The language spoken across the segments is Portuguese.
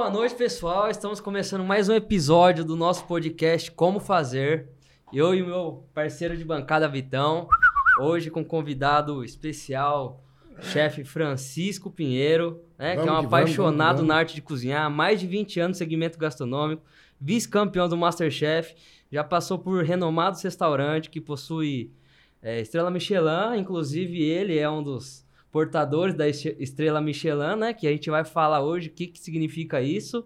boa noite, pessoal. Estamos começando mais um episódio do nosso podcast Como Fazer. Eu e o meu parceiro de bancada, Vitão. Hoje com um convidado especial, chefe Francisco Pinheiro, né, que é um que apaixonado vamos, vamos, na arte de cozinhar, há mais de 20 anos no segmento gastronômico, vice-campeão do Masterchef, já passou por renomados restaurantes que possui é, estrela Michelin, inclusive ele é um dos portadores da estrela Michelin, né, que a gente vai falar hoje o que, que significa isso.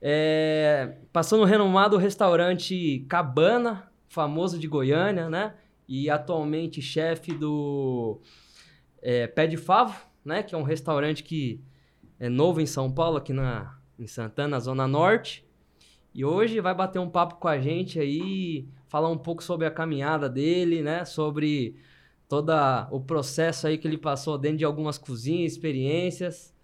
É, passou no renomado restaurante Cabana, famoso de Goiânia, né? E atualmente chefe do é, Pé de Favo, né? Que é um restaurante que é novo em São Paulo, aqui na, em Santana, Zona Norte. E hoje vai bater um papo com a gente aí, falar um pouco sobre a caminhada dele, né? Sobre todo o processo aí que ele passou dentro de algumas cozinhas, experiências.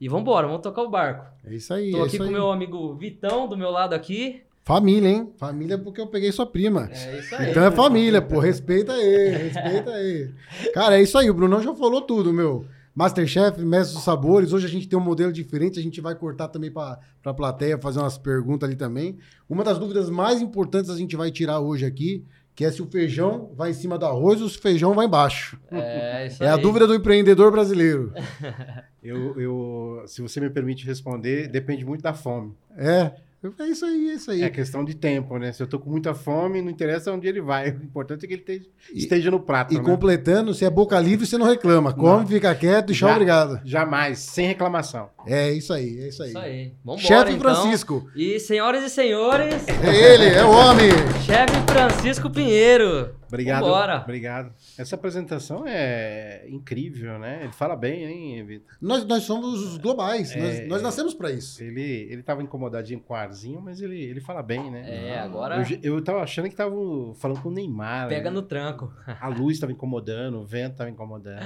E vambora, vamos tocar o barco. É isso aí. Tô é aqui com o aí. meu amigo Vitão, do meu lado aqui. Família, hein? Família porque eu peguei sua prima. É isso aí. Então é família, pô. Respeita aí, respeita aí. Cara, é isso aí. O Brunão já falou tudo, meu. Masterchef, Mestre dos Sabores. Hoje a gente tem um modelo diferente. A gente vai cortar também pra, pra plateia, fazer umas perguntas ali também. Uma das dúvidas mais importantes a gente vai tirar hoje aqui, que é se o feijão vai em cima do arroz ou se o feijão vai embaixo. É isso É a aí. dúvida do empreendedor brasileiro. Eu, eu, se você me permite responder, depende muito da fome. É. É isso aí, é isso aí. É questão de tempo, né? Se eu tô com muita fome, não interessa onde ele vai. O importante é que ele esteja, esteja no prato. E né? completando, se é boca livre, você não reclama. Come, Não. fica quieto e tchau, Já- obrigado. Jamais, sem reclamação. É isso aí, é isso aí. Isso aí. Vambora, Chefe então. Francisco. E senhoras e senhores, É ele, é o homem. chefe Francisco Pinheiro. Obrigado. Vambora. Obrigado. Essa apresentação é incrível, né? Ele fala bem, hein, Vitor? Nós, nós somos os globais. É, nós, nós nascemos pra isso. Ele, ele tava incomodadinho com o arzinho, mas ele, ele fala bem, né? É, agora Eu, eu tava achando que tava falando com o Neymar. pega né? no tranco. A luz tava incomodando, o vento tava incomodando.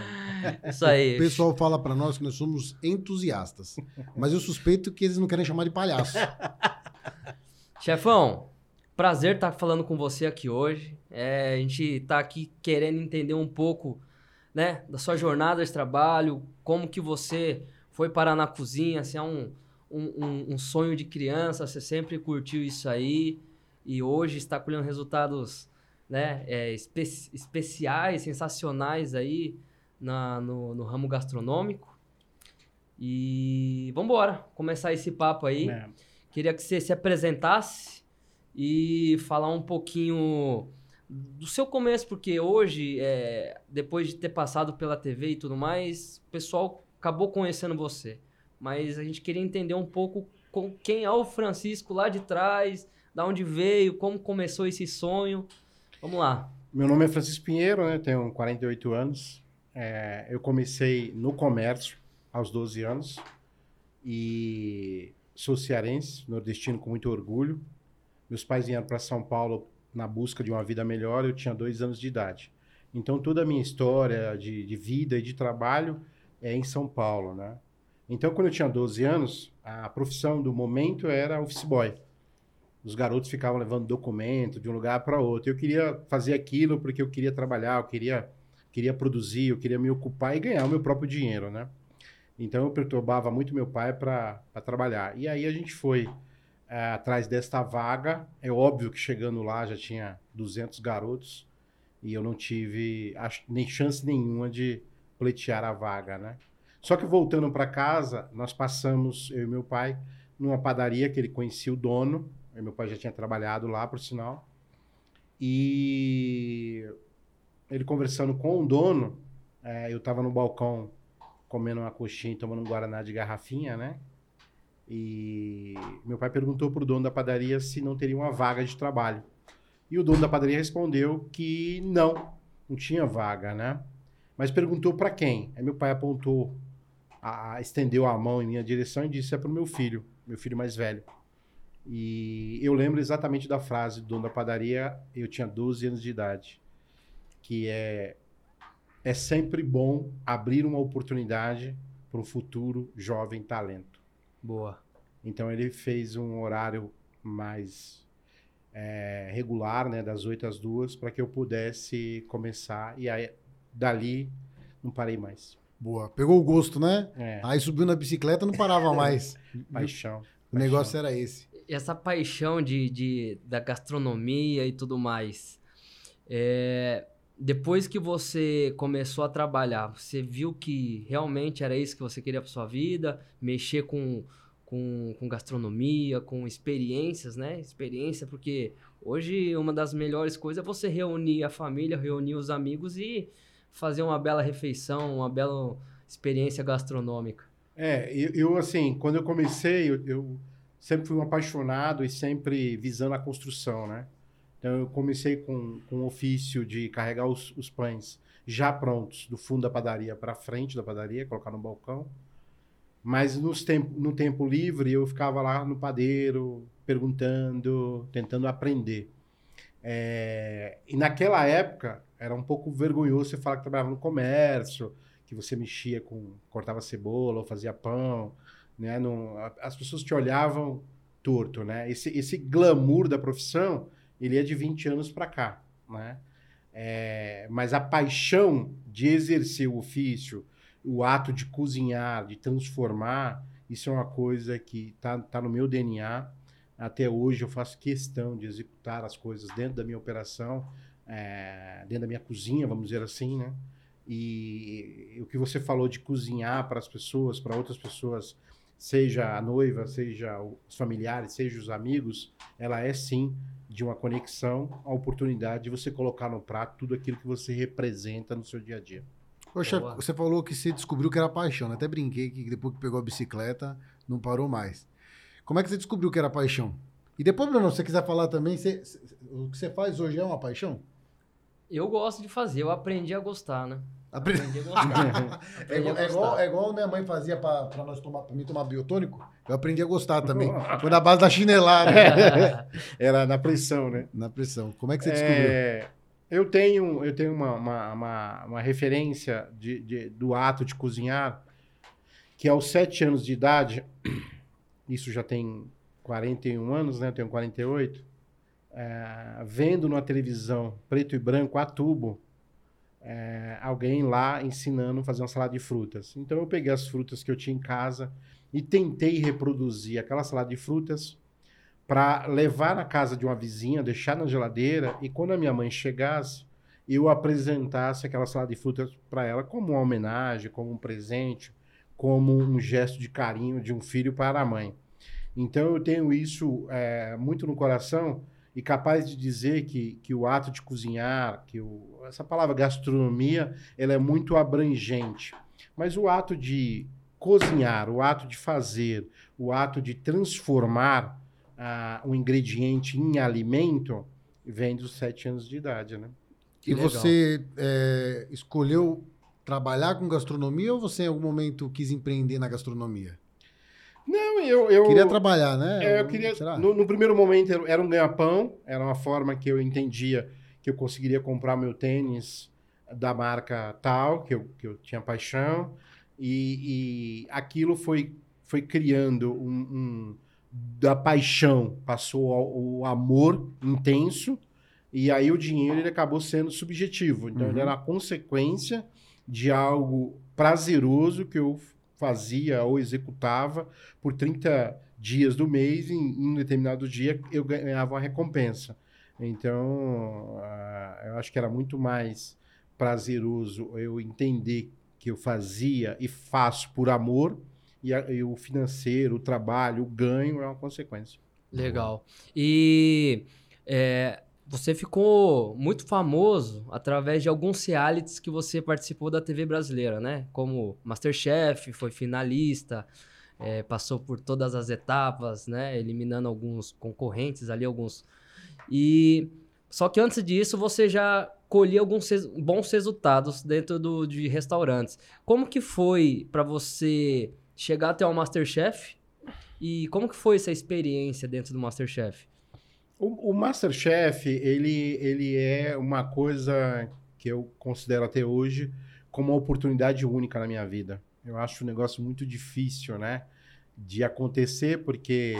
Isso aí. O pessoal fala pra nós que nós somos entusiastas. Mas eu suspeito que eles não querem chamar de palhaço. Chefão, prazer estar falando com você aqui hoje. É, a gente tá aqui querendo entender um pouco, né, da sua jornada de trabalho, como que você foi parar na cozinha, se é um, um, um- um sonho de criança, você sempre curtiu isso aí e hoje está colhendo resultados, né, é, espe- especiais, sensacionais aí na, no, no ramo gastronômico. E vamos embora, começar esse papo aí. É. Queria que você se apresentasse e falar um pouquinho do seu começo, porque hoje, é, depois de ter passado pela TV e tudo mais, o pessoal acabou conhecendo você. Mas a gente queria entender um pouco com quem é o Francisco lá de trás, da onde veio, como começou esse sonho. Vamos lá. Meu nome é Francisco Pinheiro, né? Tenho 48 anos. É, eu comecei no comércio aos 12 anos e sou cearense, nordestino com muito orgulho. Meus pais vieram para São Paulo na busca de uma vida melhor. Eu tinha dois anos de idade. Então toda a minha história de, de vida e de trabalho é em São Paulo, né? Então quando eu tinha 12 anos, a profissão do momento era office boy. Os garotos ficavam levando documento de um lugar para outro. Eu queria fazer aquilo porque eu queria trabalhar, eu queria, queria produzir, eu queria me ocupar e ganhar o meu próprio dinheiro, né? Então eu perturbava muito meu pai para trabalhar. E aí a gente foi eh, atrás desta vaga. É óbvio que chegando lá já tinha 200 garotos e eu não tive ach- nem chance nenhuma de pleitear a vaga, né? Só que voltando para casa, nós passamos, eu e meu pai, numa padaria que ele conhecia o dono. Meu pai já tinha trabalhado lá, por sinal. E ele conversando com o dono, eh, eu estava no balcão comendo uma coxinha e tomando um guaraná de garrafinha, né? E meu pai perguntou pro dono da padaria se não teria uma vaga de trabalho. E o dono da padaria respondeu que não, não tinha vaga, né? Mas perguntou para quem? Aí meu pai apontou, a- estendeu a mão em minha direção e disse: é pro meu filho, meu filho mais velho. E eu lembro exatamente da frase do dono da padaria, eu tinha 12 anos de idade, que é é sempre bom abrir uma oportunidade para um futuro jovem talento. Boa. Então ele fez um horário mais é, regular, né, das 8 às 2, para que eu pudesse começar e aí dali não parei mais. Boa. Pegou o gosto, né? É, Aí subiu na bicicleta não parava mais. paixão. O negócio era esse. essa paixão de, de- da gastronomia e tudo mais, é, depois que você começou a trabalhar, você viu que realmente era isso que você queria para sua vida? Mexer com, com, com gastronomia, com experiências, né? Experiência, porque hoje uma das melhores coisas é você reunir a família, reunir os amigos e fazer uma bela refeição, uma bela experiência gastronômica. É, eu, eu, assim, quando eu comecei, eu, eu sempre fui um apaixonado e sempre visando a construção, né? Então, eu comecei com, com o ofício de carregar os, os pães já prontos do fundo da padaria para frente da padaria, colocar no balcão. Mas nos tempo, no tempo livre, eu ficava lá no padeiro, perguntando, tentando aprender. É, e naquela época, era um pouco vergonhoso você falar que trabalhava no comércio, que você mexia com, cortava cebola ou fazia pão, né? Não, as pessoas te olhavam torto, né? Esse, esse glamour da profissão, ele é de 20 anos para cá, né? É, mas a paixão de exercer o ofício, o ato de cozinhar, de transformar, isso é uma coisa que tá, tá no meu DNA. Até hoje eu faço questão de executar as coisas dentro da minha operação, é, dentro da minha cozinha, vamos dizer assim, né? E, o que você falou de cozinhar para as pessoas, para outras pessoas, seja a noiva, seja os familiares, seja os amigos, ela é sim de uma conexão, a oportunidade de você colocar no prato tudo aquilo que você representa no seu dia a dia. Chefe, Boa. você falou que você descobriu que era paixão, né? Até brinquei que depois que pegou a bicicleta, não parou mais. Como é que você descobriu que era paixão? E depois, Bruno, se você quiser falar também, você- o que você faz hoje é uma paixão? Eu gosto de fazer, eu aprendi a gostar, né? Apre- Aprendi. É igual, é, igual, é igual minha mãe fazia pra, pra nós tomar, pra mim tomar biotônico. Eu aprendi a gostar também. Foi na base da chinelada. Era na pressão, né? na pressão. Como é que você descobriu? É, eu tenho, eu tenho uma, uma, uma, uma referência de, de- do ato de cozinhar, que aos sete anos de idade, isso já tem 41 anos, né? Eu tenho 48. é, vendo na televisão, preto e branco, a tubo, é, alguém lá ensinando a fazer uma salada de frutas. Então eu peguei as frutas que eu tinha em casa e tentei reproduzir aquela salada de frutas para levar na casa de uma vizinha, deixar na geladeira e quando a minha mãe chegasse, eu apresentasse aquela salada de frutas para ela como uma homenagem, como um presente, como um gesto de carinho de um filho para a mãe. Então eu tenho isso é, muito no coração e capaz de dizer que, que o ato de cozinhar, que o, essa palavra gastronomia, ela é muito abrangente. Mas o ato de cozinhar, o ato de fazer, o ato de transformar ah, um ingrediente em alimento, vem dos sete anos de idade, né? Que e legal. você é, escolheu trabalhar com gastronomia ou você em algum momento quis empreender na gastronomia? Não, eu... eu Queria trabalhar, né? É, eu queria. No, no primeiro momento era- era um ganha-pão, era uma forma que eu entendia que eu conseguiria comprar meu tênis da marca tal, que eu, que eu tinha paixão, e, e aquilo foi, foi criando um, um- da paixão, passou ao, o amor intenso, e aí o dinheiro ele acabou sendo subjetivo. Então Uhum. ele era a consequência de algo prazeroso que eu fazia ou executava por 30 dias do mês, e em, em um determinado dia eu ganhava uma recompensa. Então, ah, eu acho que era muito mais prazeroso eu entender que eu fazia e faço por amor, e, a- e o financeiro, o trabalho, o ganho é uma consequência. Legal. E é, você ficou muito famoso através de alguns realities que você participou da TV brasileira, né? Como Masterchef, foi finalista, é, passou por todas as etapas, né? Eliminando alguns concorrentes ali, alguns. E só que antes disso você já colhia alguns bons resultados dentro do, de restaurantes. Como que foi para você chegar até o Masterchef? E como que foi essa experiência dentro do Masterchef? O, o Masterchef, ele, ele é uma coisa que eu considero até hoje como uma oportunidade única na minha vida. Eu acho um negócio muito difícil, né? De acontecer, porque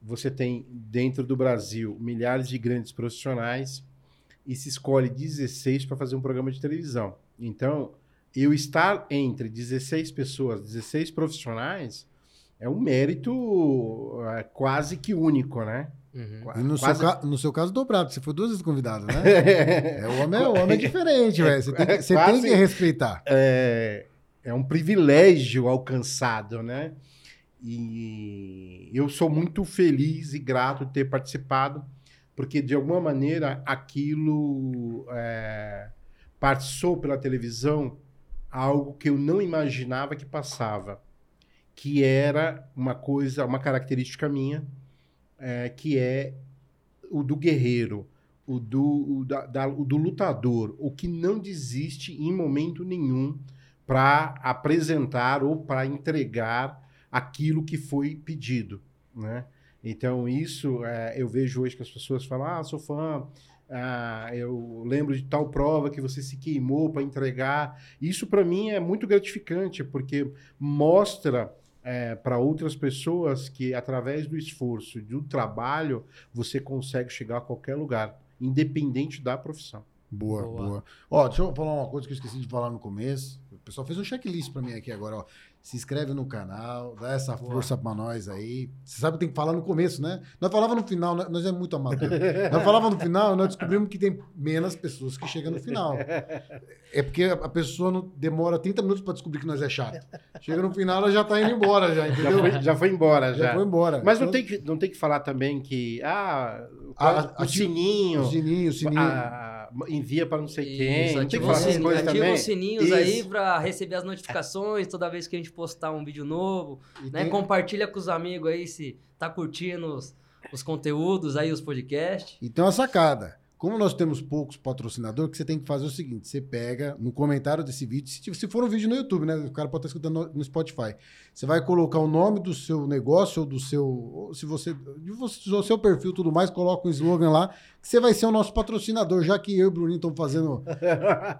você tem dentro do Brasil milhares de grandes profissionais e se escolhe 16 para fazer um programa de televisão. Então, eu estar entre 16 pessoas, 16 profissionais, é um mérito é, quase que único, né? Uhum. E no, Quase- seu, ca- no seu caso, dobrado. Você foi duas vezes convidado, né? É, o homem é, o homem é diferente, velho. Você, tem que, você tem Quase- que respeitar. é, é um privilégio alcançado, né? E eu sou muito feliz e grato de ter participado, porque de alguma maneira aquilo é, passou pela televisão algo que eu não imaginava que passava, que era uma coisa, uma característica minha, é, que é o do guerreiro, o do, o da- da- o do lutador, o que não desiste em momento nenhum para apresentar ou para entregar aquilo que foi pedido, né? Então isso é, eu vejo hoje que as pessoas falam, ah, sou fã, ah, eu lembro de tal prova que você se queimou para entregar. Isso para mim é muito gratificante porque mostra para outras pessoas que através do esforço, do trabalho, você consegue chegar a qualquer lugar, independente da profissão. Boa, Boa. boa. Ó, deixa eu falar uma coisa que eu esqueci de falar no começo. O pessoal fez um checklist pra mim aqui agora, ó. Se inscreve no canal, dá essa Boa. força pra nós aí. Você sabe que tem que falar no começo, né? Nós falava no final, né? nós é muito amador. nós falava no final, nós descobrimos que tem menos pessoas que chegam no final. É porque a a pessoa não demora 30 minutos pra descobrir que nós é chato. Chega no final, ela já tá indo embora, já, Já entendeu? foi, já foi embora, Já já. foi embora. Mas não Então, tem, que, não tem que falar também que ah, Ah, o ativa- sininho, O sininho, o sininho. ah, envia para não sei quem. Isso, Não tem que ativa, falar essas coisas ativa também. os sininhos aí Isso. pra receber as notificações toda vez que a gente postar um vídeo novo. E Né? tem- Compartilha com os amigos aí se tá curtindo os, os conteúdos aí, os podcasts. Então a sacada. Como nós temos poucos patrocinadores, o que você tem que fazer é o seguinte: você pega no comentário desse vídeo, se, se for um vídeo no YouTube, né? O cara pode estar escutando no, no Spotify. Você vai colocar o nome do seu negócio ou do seu. ou se você. de você- do seu perfil e tudo mais, coloca um slogan lá, que você vai ser o nosso patrocinador, já que eu e o Bruninho estamos fazendo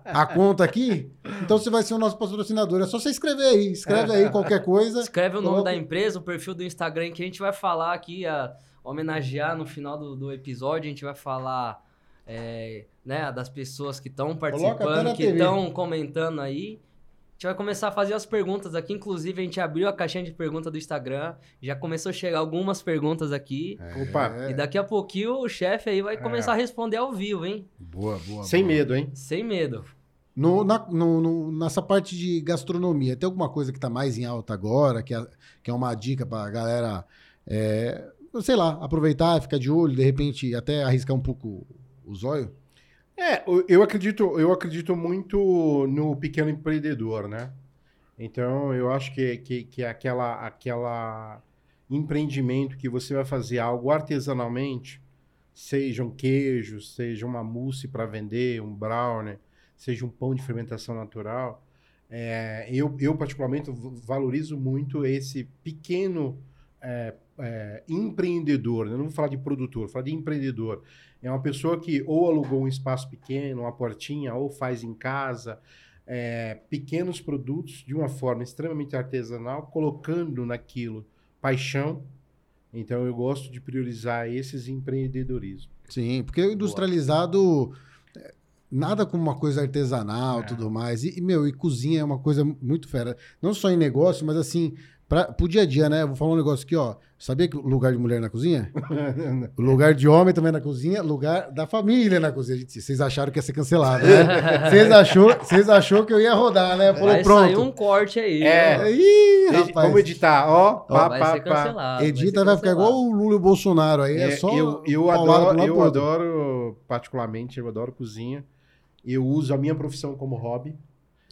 a conta aqui. Então você vai ser o nosso patrocinador. É só você escrever aí. Escreve aí qualquer coisa. Escreve o nome Coloca- da empresa, o perfil do Instagram que a gente vai falar aqui, a homenagear no final do, do episódio. A gente vai falar é, né, das pessoas que estão participando, que estão comentando aí. A gente vai começar a fazer as perguntas aqui. Inclusive, a gente abriu a caixinha de pergunta do Instagram. Já começou a chegar algumas perguntas aqui. Opa, É, E daqui a pouquinho o chefe aí vai começar a responder ao vivo, hein? boa, boa. sem boa. medo, hein? Sem medo. No, na- no- no- nessa parte de gastronomia, tem alguma coisa que tá mais em alta agora, que é, que é uma dica pra galera, é, sei lá, aproveitar, ficar de olho, de repente até arriscar um pouco o zóio? É, eu- acredito, eu acredito muito no pequeno empreendedor, né? Então, eu acho que, que, que aquela, aquela empreendimento que você vai fazer algo artesanalmente, seja um queijo, seja uma mousse para vender, um brownie, seja um pão de fermentação natural, é, eu, eu particularmente valorizo muito esse pequeno é, é, empreendedor, né? Não vou falar de produtor, vou falar de empreendedor. É uma pessoa que ou alugou um espaço pequeno, uma portinha, ou faz em casa é, pequenos produtos de uma forma extremamente artesanal, colocando naquilo paixão. Então eu gosto de priorizar esses empreendedorismo. Sim, porque o industrializado, é, nada como uma coisa artesanal É. tudo mais. E, e, meu, e cozinha é uma coisa muito fera. Não só em negócio, mas assim, pra, pro dia a dia, né? Vou falar um negócio aqui, ó. Sabia que o lugar de mulher na cozinha? O lugar de homem também na cozinha, lugar da família na cozinha. Gente, Vocês acharam que ia ser cancelado, né? Vocês achou, vocês achou que eu ia rodar, né? Falou, vai pronto. sair um corte aí. É. ó. Ih, rapaz. Vamos editar, ó. pá, vai pá, ser pá. cancelado. Edita, ser vai ficar igual o Lula e o Bolsonaro aí. É, É, só eu eu adoro, eu adoro, particularmente, eu adoro cozinha. Eu uso a minha profissão como hobby.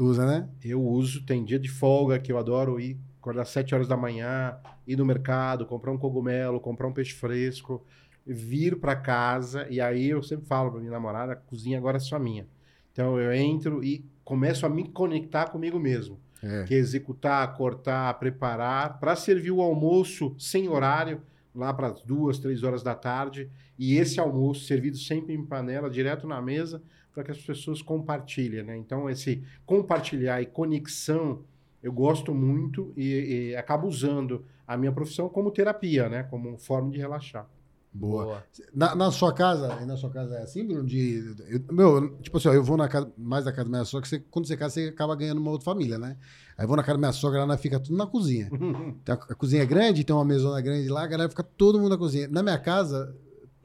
Usa, né? Eu uso, tem dia de folga que eu adoro ir, acordar às 7 horas da manhã, ir no mercado, comprar um cogumelo, comprar um peixe fresco, vir para casa. E aí eu sempre falo para minha namorada: a cozinha agora é só minha. Então eu entro e começo a me conectar comigo mesmo. É. que é executar, cortar, preparar, para servir o almoço sem horário, lá para as duas, três horas da tarde, e esse almoço servido sempre em panela, direto na mesa, para que as pessoas compartilhem, né? Então, esse compartilhar e conexão, eu gosto muito e, e acabo usando a minha profissão como terapia, né? Como forma de relaxar. Boa. Na, na sua casa, na sua casa é assim, Bruno? De, eu- meu, tipo assim, ó, eu vou na casa, mais da casa da minha sogra, que você, quando você casa, você acaba ganhando uma outra família, né? Aí eu vou na casa da minha sogra, nós fica tudo na cozinha. A, a cozinha é grande, tem uma mesona grande lá, a galera fica todo mundo na cozinha. Na minha casa,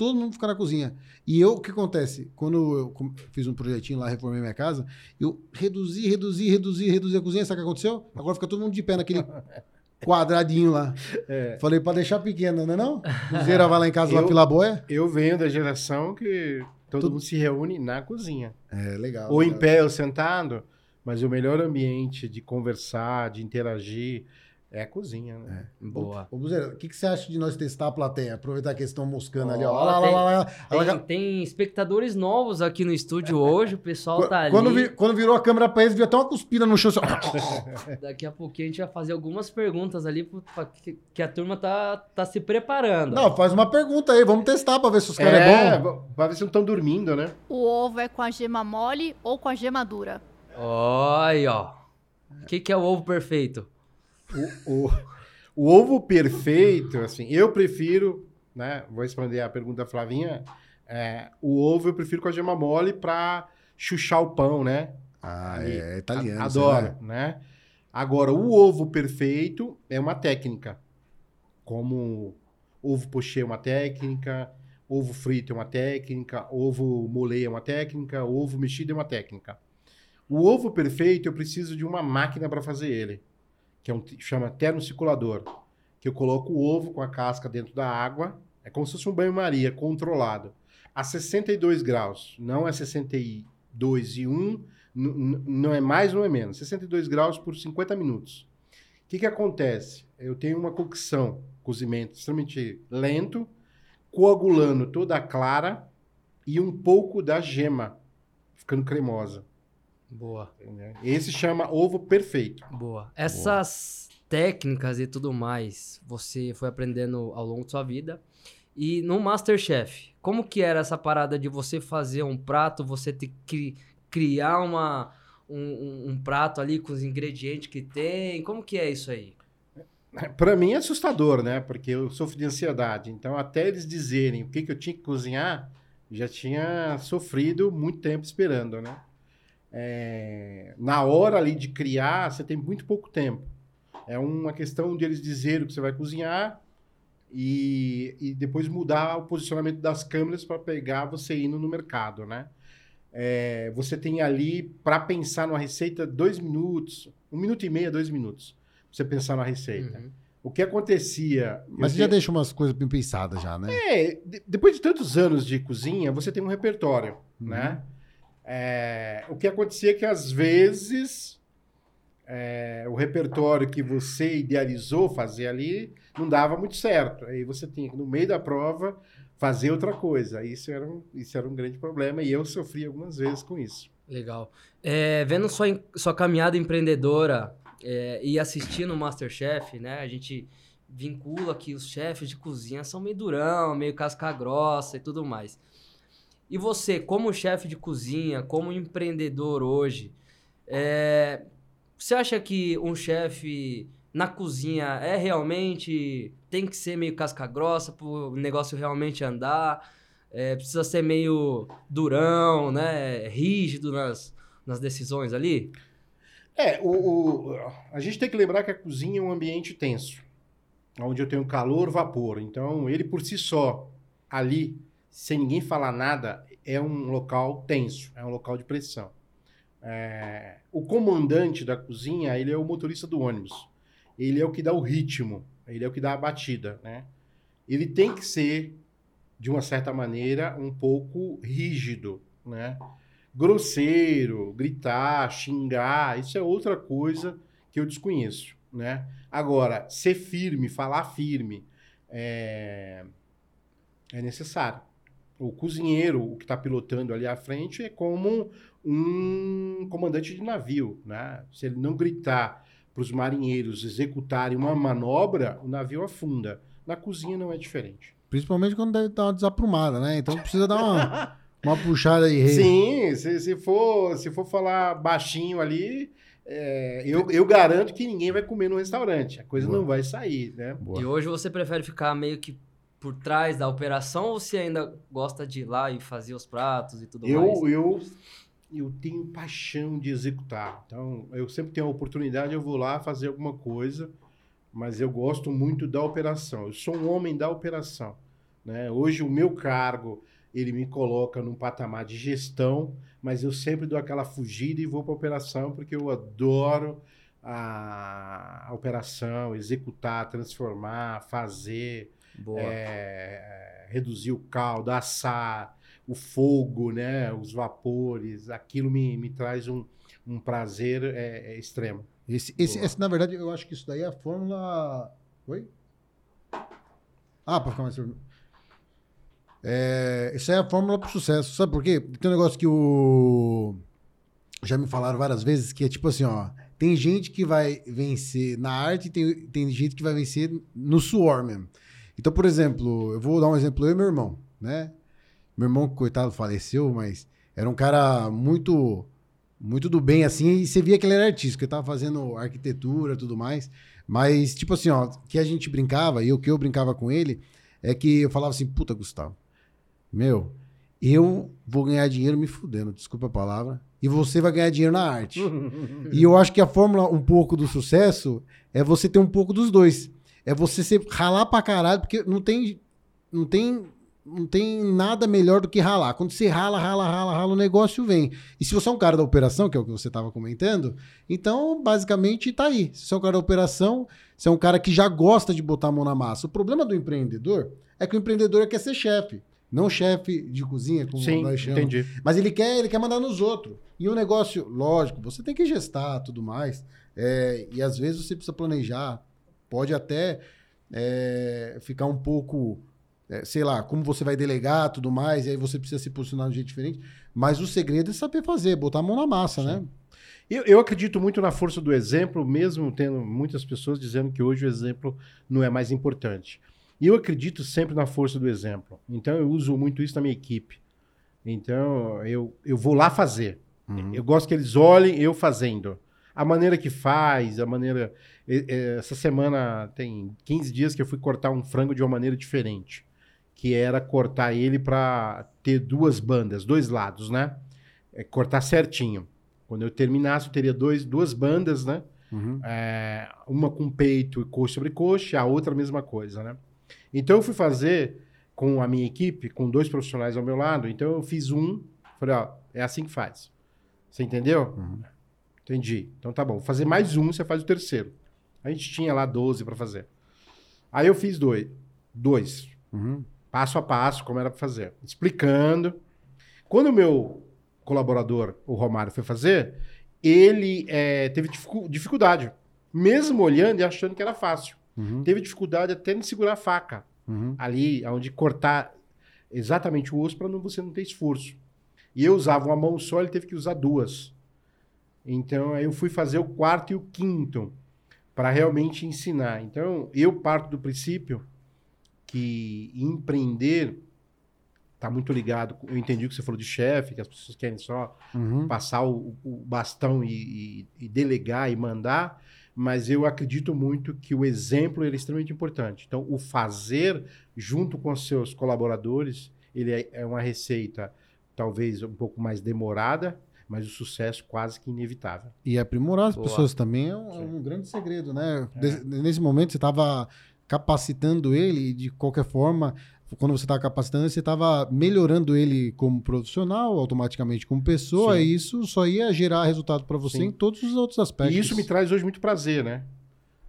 todo mundo fica na cozinha. E eu, o que acontece? Quando eu fiz um projetinho lá, reformei minha casa, eu reduzi, reduzi, reduzi, reduzi a cozinha, sabe o que aconteceu? Agora fica todo mundo de pé naquele quadradinho lá. É. Falei pra deixar pequeno, né não? Cruzeira vai lá em casa, lá Eu- pela boia. Eu venho da geração que todo Tudo- mundo se reúne na cozinha. É, legal. Ou em legal. pé ou sentado, mas o melhor ambiente de conversar, de interagir, é a cozinha, né? Boa. Ô, Buzeira, o que, que você acha de nós testar a plateia? Aproveitar que eles estão moscando ali, ó. Lá, lá, tem- lá, lá, Tem, tem espectadores novos aqui no estúdio hoje, o pessoal tá ali. quando, vi- quando virou a câmera pra eles, viu até uma cuspida no chão. assim. Daqui a pouquinho a gente vai fazer algumas perguntas ali pra que, que a turma tá, tá se preparando. Não, faz uma pergunta aí, vamos testar pra ver se os caras é, bom. bom. Pra ver se não estão dormindo, né? O ovo é com a gema mole ou com a gema dura? Olha, ó. O que, que é o ovo perfeito? O, o, o ovo perfeito, assim, eu prefiro, né? Vou responder a pergunta da Flavinha. é, o ovo eu prefiro com a gema mole pra chuchar o pão, né? Ah, Ali, é italiano. a- isso, Adoro, né? né? Agora, o ovo perfeito é uma técnica. Como ovo pochê é uma técnica, ovo frito é uma técnica, ovo mole é uma técnica, ovo mexido é uma técnica. O ovo perfeito, eu preciso de uma máquina para fazer ele, que é um chama termocirculador, que eu coloco o ovo com a casca dentro da água, é como se fosse um banho-maria controlado, a 62 graus, não é 62 e 1, N- n- não é mais, não é menos. 62 graus por 50 minutos. O que, que acontece? Eu tenho uma cocção, cozimento extremamente lento, coagulando toda a clara e um pouco da gema, ficando cremosa. Boa, entendeu? Esse chama ovo perfeito. boa. Essas técnicas e tudo mais, você foi aprendendo ao longo da sua vida. E no Masterchef, como que era essa parada de você fazer um prato, você ter que criar uma, um, um- um prato ali com os ingredientes que tem? Como que é isso aí? Para mim é assustador, né? Porque eu sofro de ansiedade. Então, até eles dizerem o que, que eu tinha que cozinhar, já tinha sofrido muito tempo esperando, né? É, Na hora ali de criar, você tem muito pouco tempo. É uma questão de eles dizerem o que você vai cozinhar e, e depois mudar o posicionamento das câmeras para pegar você indo no mercado, né? É, você tem ali, para pensar numa receita, dois minutos, um minuto e meio, dois minutos, pra você pensar na receita. Uhum. O que acontecia. Mas você já deixa umas coisas bem pensadas já, né? É, de- depois de tantos anos de cozinha, você tem um repertório, Uhum. né? É, o que acontecia é que às vezes é, o repertório que você idealizou fazer ali não dava muito certo. Aí você tinha que, no meio da prova, fazer outra coisa. Isso era um, isso era um grande problema e eu sofri algumas vezes com isso. Legal. É, vendo sua, sua caminhada empreendedora é, e assistindo o Masterchef, né? A gente vincula que os chefes de cozinha são meio durão, meio casca grossa e tudo mais. E você, como chefe de cozinha, como empreendedor hoje, é, você acha que um chefe na cozinha é realmente tem que ser meio casca grossa para o negócio realmente andar? É, precisa ser meio durão, né? Rígido nas, nas decisões ali? É, o, o- a gente tem que lembrar que a cozinha é um ambiente tenso, onde eu tenho calor, vapor. Então, ele por si só, ali, sem ninguém falar nada, é um local tenso, é um local de pressão. É, o comandante da cozinha, ele é o motorista do ônibus. Ele é o que dá o ritmo, ele é o que dá a batida, né? Ele tem que ser, de uma certa maneira, um pouco rígido, né? grosseiro, gritar, xingar, isso é outra coisa que eu desconheço, né? Agora, ser firme, falar firme, é, é necessário. O cozinheiro, o que está pilotando ali à frente, é como um comandante de navio, né? Se ele não gritar para os marinheiros executarem uma manobra, o navio afunda. Na cozinha não é diferente. Principalmente quando deve dar uma desaprumada, né? Então precisa dar uma, uma puxada aí. Sim, se, se, for, se for falar baixinho ali, é, eu, eu garanto que ninguém vai comer no restaurante. A coisa Boa. não vai sair, né? Boa. E hoje você prefere ficar meio que por trás da operação ou você ainda gosta de ir lá e fazer os pratos e tudo mais? Eu, eu, eu tenho paixão de executar. Então, eu sempre tenho a oportunidade, eu vou lá fazer alguma coisa, mas eu gosto muito da operação. Eu sou um homem da operação. Né? Hoje, o meu cargo, ele me coloca num patamar de gestão, mas eu sempre dou aquela fugida e vou para a operação, porque eu adoro a, a operação, executar, transformar, fazer, é, reduzir o caldo, assar, o fogo, né, os vapores, aquilo me, me traz um, um prazer é, é extremo. Esse, esse, esse, na verdade, eu acho que isso daí é a fórmula. Oi? Ah, para ficar mais. É, isso é a fórmula para o sucesso. Sabe por quê? Tem um negócio que o. Já me falaram várias vezes que é tipo assim, ó. Tem gente que vai vencer na arte e tem, tem gente que vai vencer no suor mesmo. Então, por exemplo, eu vou dar um exemplo, eu e meu irmão, né? Meu irmão, coitado, faleceu, mas era um cara muito muito do bem, assim, e você via que ele era artista, que ele tava fazendo arquitetura tudo mais. Mas, tipo assim, ó, que a gente brincava, e o que eu brincava com ele, é que eu falava assim, puta, Gustavo, meu, eu vou ganhar dinheiro me fudendo, desculpa a palavra, e você vai ganhar dinheiro na arte. e eu acho que a fórmula um pouco do sucesso é você ter um pouco dos dois. É você ser, ralar pra caralho, porque não tem, não tem, não tem nada melhor do que ralar. Quando você rala, rala, rala, rala, o negócio vem. E se você é um cara da operação, que é o que você estava comentando, então basicamente tá aí. Se você é um cara da operação, você é um cara que já gosta de botar a mão na massa. O problema do empreendedor é que o empreendedor quer ser chefe. Não chefe de cozinha, como Sim, nós chamamos. entendi. Mas ele quer, ele quer mandar nos outros. E o negócio, lógico, você tem que gestar tudo mais. É, e às vezes você precisa planejar. Pode até é, ficar um pouco, é, sei lá, como você vai delegar tudo mais, e aí você precisa se posicionar de um jeito diferente. Mas o segredo é saber fazer, botar a mão na massa, Sim. né? Eu, eu, acredito muito na força do exemplo, mesmo tendo muitas pessoas dizendo que hoje o exemplo não é mais importante. E eu acredito sempre na força do exemplo. Então eu uso muito isso na minha equipe. Então eu, eu vou lá fazer. Uhum. Eu gosto que eles olhem eu fazendo. A maneira que faz, a maneira. Essa semana tem 15 dias que eu fui cortar um frango de uma maneira diferente. Que era cortar ele para ter duas bandas, dois lados, né? É, cortar certinho. Quando eu terminasse, eu teria dois, duas bandas, né? Uhum. É, uma com peito e coxa sobre coxa, a outra a mesma coisa, né? Então eu fui fazer com a minha equipe, com dois profissionais ao meu lado. Então eu fiz um, falei, ó, é assim que faz. Você entendeu? Uhum. Entendi. Então tá bom. Vou fazer mais um, você faz o terceiro. A gente tinha lá 12 para fazer. Aí eu fiz dois. Dois. Uhum. Passo a passo, como era para fazer. Explicando. Quando o meu colaborador, o Romário, foi fazer, ele é, teve dificuldade. Mesmo olhando e achando que era fácil. Uhum. Teve dificuldade até em segurar a faca. Uhum. Ali, onde cortar exatamente o osso para você não ter esforço. E eu usava uma mão só, ele teve que usar duas. Então, aí eu fui fazer o quarto e o quinto para realmente ensinar. Então, eu parto do princípio que empreender está muito ligado. Eu entendi o que você falou de chefe, que as pessoas querem só uhum. passar o, o bastão e, e, e, delegar e mandar mas eu acredito muito que o exemplo é extremamente importante. Então, o fazer junto com os seus colaboradores, ele é, é uma receita talvez um pouco mais demorada, mas o sucesso quase que inevitável. E aprimorar as Boa. pessoas também é um, um grande segredo, né? É. Nesse momento você estava capacitando ele e de qualquer forma quando você estava capacitando, você estava melhorando ele como profissional, automaticamente como pessoa, Sim. e isso só ia gerar resultado para você Sim. em todos os outros aspectos. E isso me traz hoje muito prazer, né?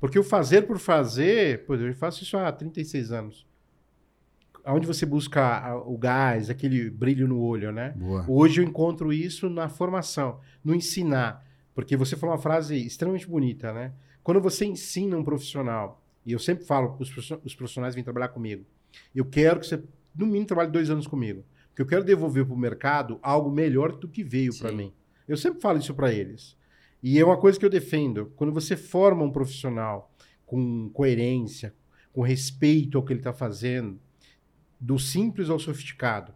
Porque o fazer por fazer, pô, eu faço isso há 36 anos. Onde você busca o gás, aquele brilho no olho, né? Boa. Hoje eu encontro isso na formação, no ensinar. Porque você falou uma frase extremamente bonita, né? Quando você ensina um profissional, e eu sempre falo, os profissionais vêm trabalhar comigo, eu quero que você, no mínimo, trabalhe dois anos comigo. Porque eu quero devolver para o mercado algo melhor do que veio para mim. Eu sempre falo isso para eles. E é uma coisa que eu defendo. Quando você forma um profissional com coerência, com respeito ao que ele está fazendo, do simples ao sofisticado,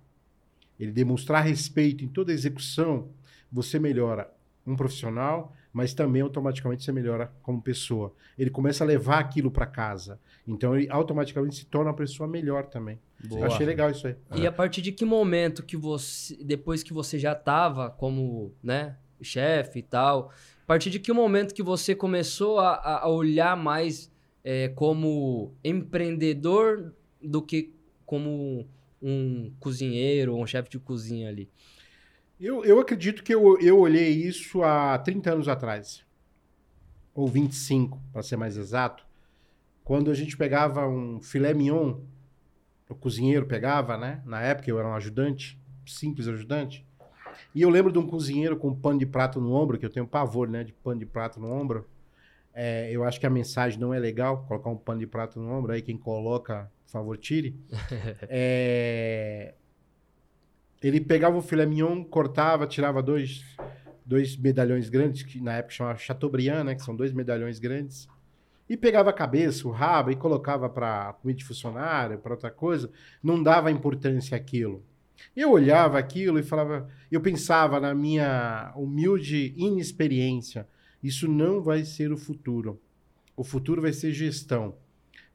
ele demonstrar respeito em toda a execução, você melhora um profissional, mas também automaticamente você melhora como pessoa. Ele começa a levar aquilo para casa. Então ele automaticamente se torna uma pessoa melhor também. Boa. Eu achei legal isso aí. E a partir de que momento que você, depois que você já estava como, né, chefe e tal, a partir de que momento que você começou a, a olhar mais é, como empreendedor do que como um cozinheiro ou um chefe de cozinha ali? Eu, eu acredito que eu, eu olhei isso há 30 anos atrás. Ou 25, para ser mais exato. Quando a gente pegava um filé mignon, o cozinheiro pegava, né? Na época eu era um ajudante, simples ajudante. E eu lembro de um cozinheiro com pano de prato no ombro, que eu tenho pavor, né? De pano de prato no ombro. É, eu acho que a mensagem não é legal, colocar um pano de prato no ombro. Aí quem coloca, por favor, tire. É, ele pegava o filé mignon, cortava, tirava dois, dois medalhões grandes, que na época chamava Chateaubriand, né? Que são dois medalhões grandes. E pegava a cabeça, o rabo e colocava para comida de funcionário, para outra coisa. Não dava importância àquilo. Eu olhava aquilo e falava, eu pensava na minha humilde inexperiência, isso não vai ser o futuro. O futuro vai ser gestão.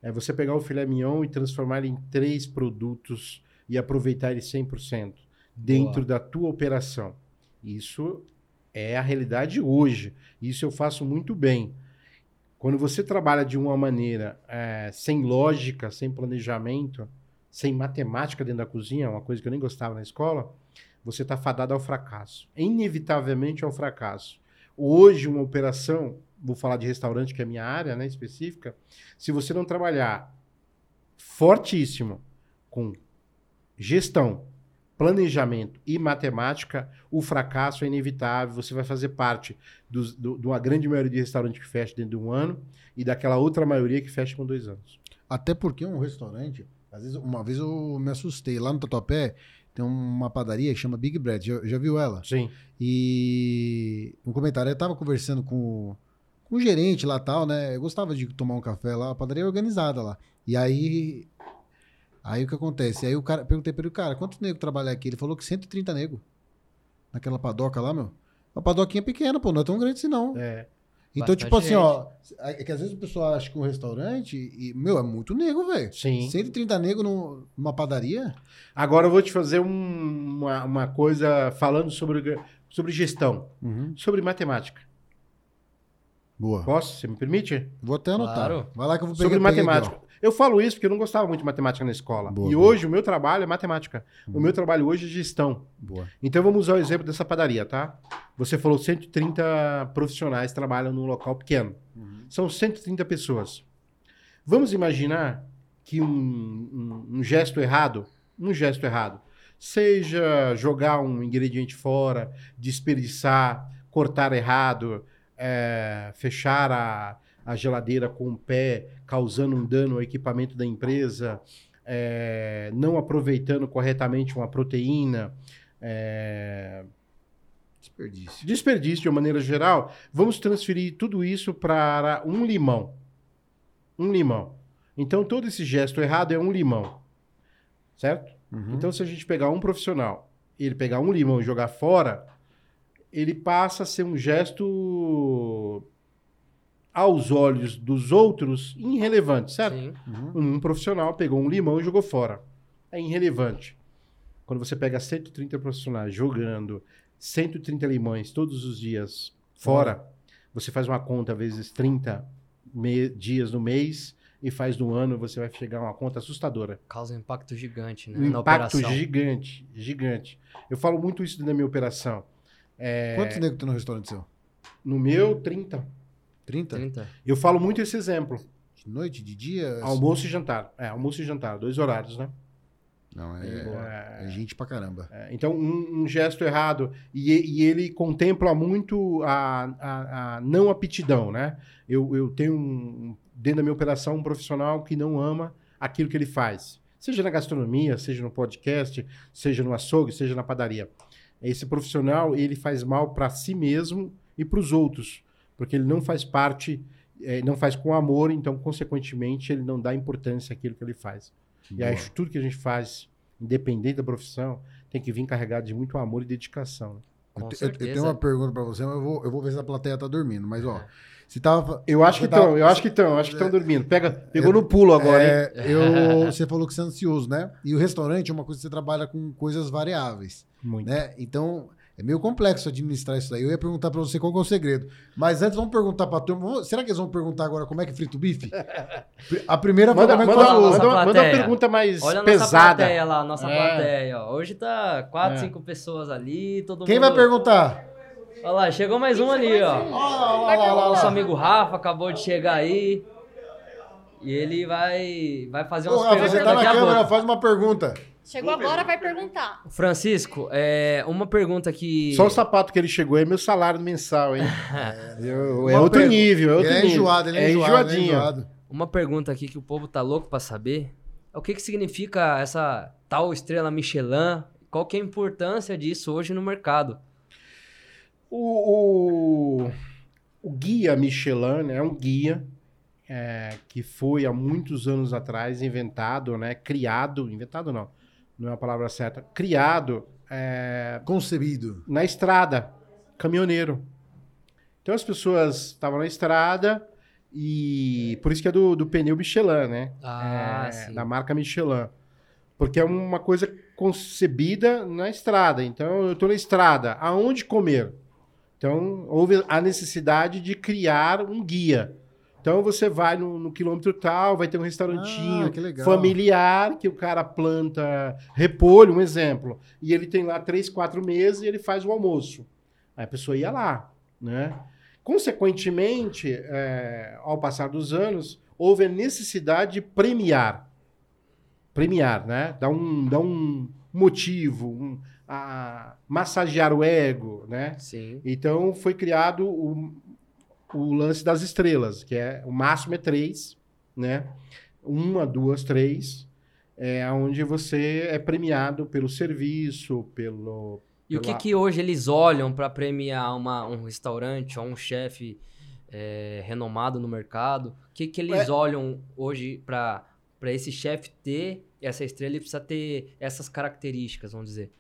É você pegar o filé mignon e transformar ele em três produtos e aproveitar ele 100% dentro Boa. da tua operação. Isso é a realidade hoje. Isso eu faço muito bem. Quando você trabalha de uma maneira é, sem lógica, sem planejamento, sem matemática dentro da cozinha, uma coisa que eu nem gostava na escola, você está fadado ao fracasso. Inevitavelmente ao fracasso. Hoje, uma operação, vou falar de restaurante, que é a minha área né, específica, se você não trabalhar fortíssimo com gestão, planejamento e matemática, o fracasso é inevitável. Você vai fazer parte dos- do- de uma grande maioria de restaurantes que fecha dentro de um ano e daquela outra maioria que fecha com dois anos. Até porque um restaurante, às vezes, uma vez eu me assustei. Lá no Tatuapé tem uma padaria que chama Big Bread. Já, já viu ela? Sim. E um comentário, eu tava conversando com, com o gerente lá tal, né? Eu gostava de tomar um café lá, a padaria é organizada lá. E aí. Aí o que acontece? Aí o cara, perguntei pra ele, cara, quantos negros trabalham aqui? Ele falou que 130 negros. Naquela padoca lá, meu. Uma padoquinha pequena, pô, não é tão grande assim não. É. Então, Bastante tipo assim, gente. ó, é que às vezes o pessoal acha que um restaurante, e, meu, é muito nego, velho. Sim. 130 nego no- numa padaria? Agora eu vou te fazer um- uma, uma coisa falando sobre, sobre gestão, sobre matemática. Boa. Posso? Você me permite? Vou até anotar. Claro. Vai lá que eu vou pegar Sobre peguei aqui, matemática. eu falo isso porque eu não gostava muito de matemática na escola. Boa, e boa. hoje o meu trabalho é matemática. O meu trabalho hoje é gestão. Boa. Então vamos usar o exemplo dessa padaria, tá? Você falou 130 profissionais trabalham num local pequeno. São 130 pessoas. Vamos imaginar que um, um- um gesto errado, um gesto errado, seja jogar um ingrediente fora, desperdiçar, cortar errado, é, fechar a, a geladeira com o pé, causando um dano ao equipamento da empresa, é, não aproveitando corretamente uma proteína, é, Desperdício. desperdício de uma maneira geral, vamos transferir tudo isso para um limão. Um limão. Então, todo esse gesto errado é um limão. Certo? Uhum. Então, se a gente pegar um profissional ele pegar um limão e jogar fora, ele passa a ser um gesto aos olhos dos outros irrelevante, certo? Uhum. Um profissional pegou um limão e jogou fora. É irrelevante. Quando você pega 130 profissionais jogando 130 limões todos os dias fora, você faz uma conta vezes 30 me- dias no mês e faz no ano, você vai chegar a uma conta assustadora. Causa um impacto gigante, né? Um na impacto operação. gigante, gigante. Eu falo muito isso na minha operação. É, Quantos negros tem no restaurante seu? no meu, 30. 30? 30. Eu falo muito esse exemplo. De noite, de dia? Almoço e jantar. É, almoço e jantar, dois horários, né? Não, é, é gente pra caramba. É, Então, um, um gesto errado. E, e- e ele contempla muito a, a- a não aptidão, né? Eu, eu tenho, um, dentro da minha operação, um profissional que não ama aquilo que ele faz. Seja na gastronomia, seja no podcast, seja no açougue, seja na padaria. Esse profissional, ele faz mal para si mesmo e para os outros. Porque ele não faz parte, eh, não faz com amor, então, consequentemente, ele não dá importância àquilo que ele faz. E acho que tudo que a gente faz, independente da profissão, tem que vir carregado de muito amor e dedicação. né? Com Eu, eu- tenho uma pergunta pra você, mas eu vou, eu vou ver se a plateia tá dormindo. Mas, ó, se tava. Eu acho que você estão, eu acho que estão, acho que estão dormindo. Pega, pegou no pulo agora, hein? É, eu, você falou que você é ansioso, né? E o restaurante é uma coisa que você trabalha com coisas variáveis, Muito. né? Então, é meio complexo administrar isso daí. Eu ia perguntar pra você qual que é o segredo. Mas antes, vamos perguntar pra turma. Vamos- Será que eles vão perguntar agora como é que frita o bife? A primeira Manda, como é que manda, faz manda, nossa manda uma pergunta mais Olha a nossa pesada. plateia lá, nossa É. plateia, ó. Hoje tá quatro, É. cinco pessoas ali, todo Quem mundo... vai perguntar? Olha lá, chegou mais um ali, ó. Olha lá, olha lá, olha Nosso amigo Rafa acabou de chegar aí. E ele vai, vai fazer Ô, umas Rafa, perguntas você tá na câmera, faz uma pergunta. Chegou agora, vai perguntar. Francisco, é, uma pergunta que... Só o sapato que ele chegou é meu salário mensal, hein? Eu- é Uma outro pergunta. nível, é outro Ele é nível. enjoado, ele é, é enjoado, ele é enjoadinho. enjoado. Uma pergunta aqui que o povo tá louco pra saber. É o que que significa essa tal estrela Michelin? Qual que é a importância disso hoje no mercado? O, o, o guia Michelin né, é um guia é, que foi há muitos anos atrás inventado, né, criado, inventado não, não é a palavra certa, criado é, Concebido. na estrada, caminhoneiro. Então as pessoas estavam na estrada e por isso que é do, do pneu Michelin, né? Ah, É, sim. da marca Michelin. Porque é uma coisa concebida na estrada. Então, eu estou na estrada, aonde comer? Então, houve a necessidade de criar um guia. Então, você vai no, no quilômetro tal, vai ter um restaurantinho Ah, que familiar, que o cara planta repolho, um exemplo. E ele tem lá três, quatro meses e ele faz o almoço. Aí a pessoa ia lá, né? Consequentemente, é, ao passar dos anos, houve a necessidade de premiar. Premiar, né? Dar um, dar um motivo, um, a, massagear o ego, né? Sim. Então foi criado o, o lance das estrelas, que é o máximo é três, né? Uma, duas, três, é onde você é premiado pelo serviço, pelo E o que pela- que hoje eles olham para premiar uma, um restaurante ou um chefe é, renomado no mercado? O que que eles É. olham hoje para para esse chefe ter essa estrela? Ele precisa ter essas características, vamos dizer.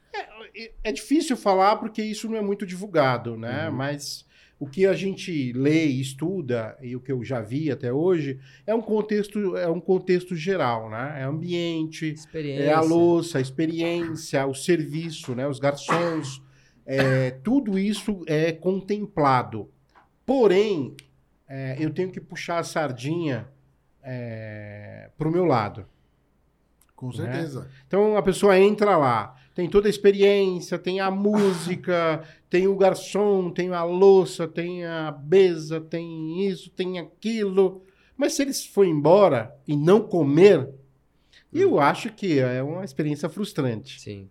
É- é difícil falar porque isso não é muito divulgado, né? Uhum. Mas o que a gente lê e estuda e o que eu já vi até hoje é um contexto é um contexto geral, né? É ambiente. É a louça, a experiência, o serviço, né? os garçons, é, tudo isso é contemplado. Porém, é, eu tenho que puxar a sardinha para o meu lado. Com Né? certeza. Então a pessoa entra lá, tem toda a experiência, tem a música, tem o garçom, tem a louça, tem a mesa, tem isso, tem aquilo. Mas se eles for embora e não comer, eu acho que é uma experiência frustrante. Sim.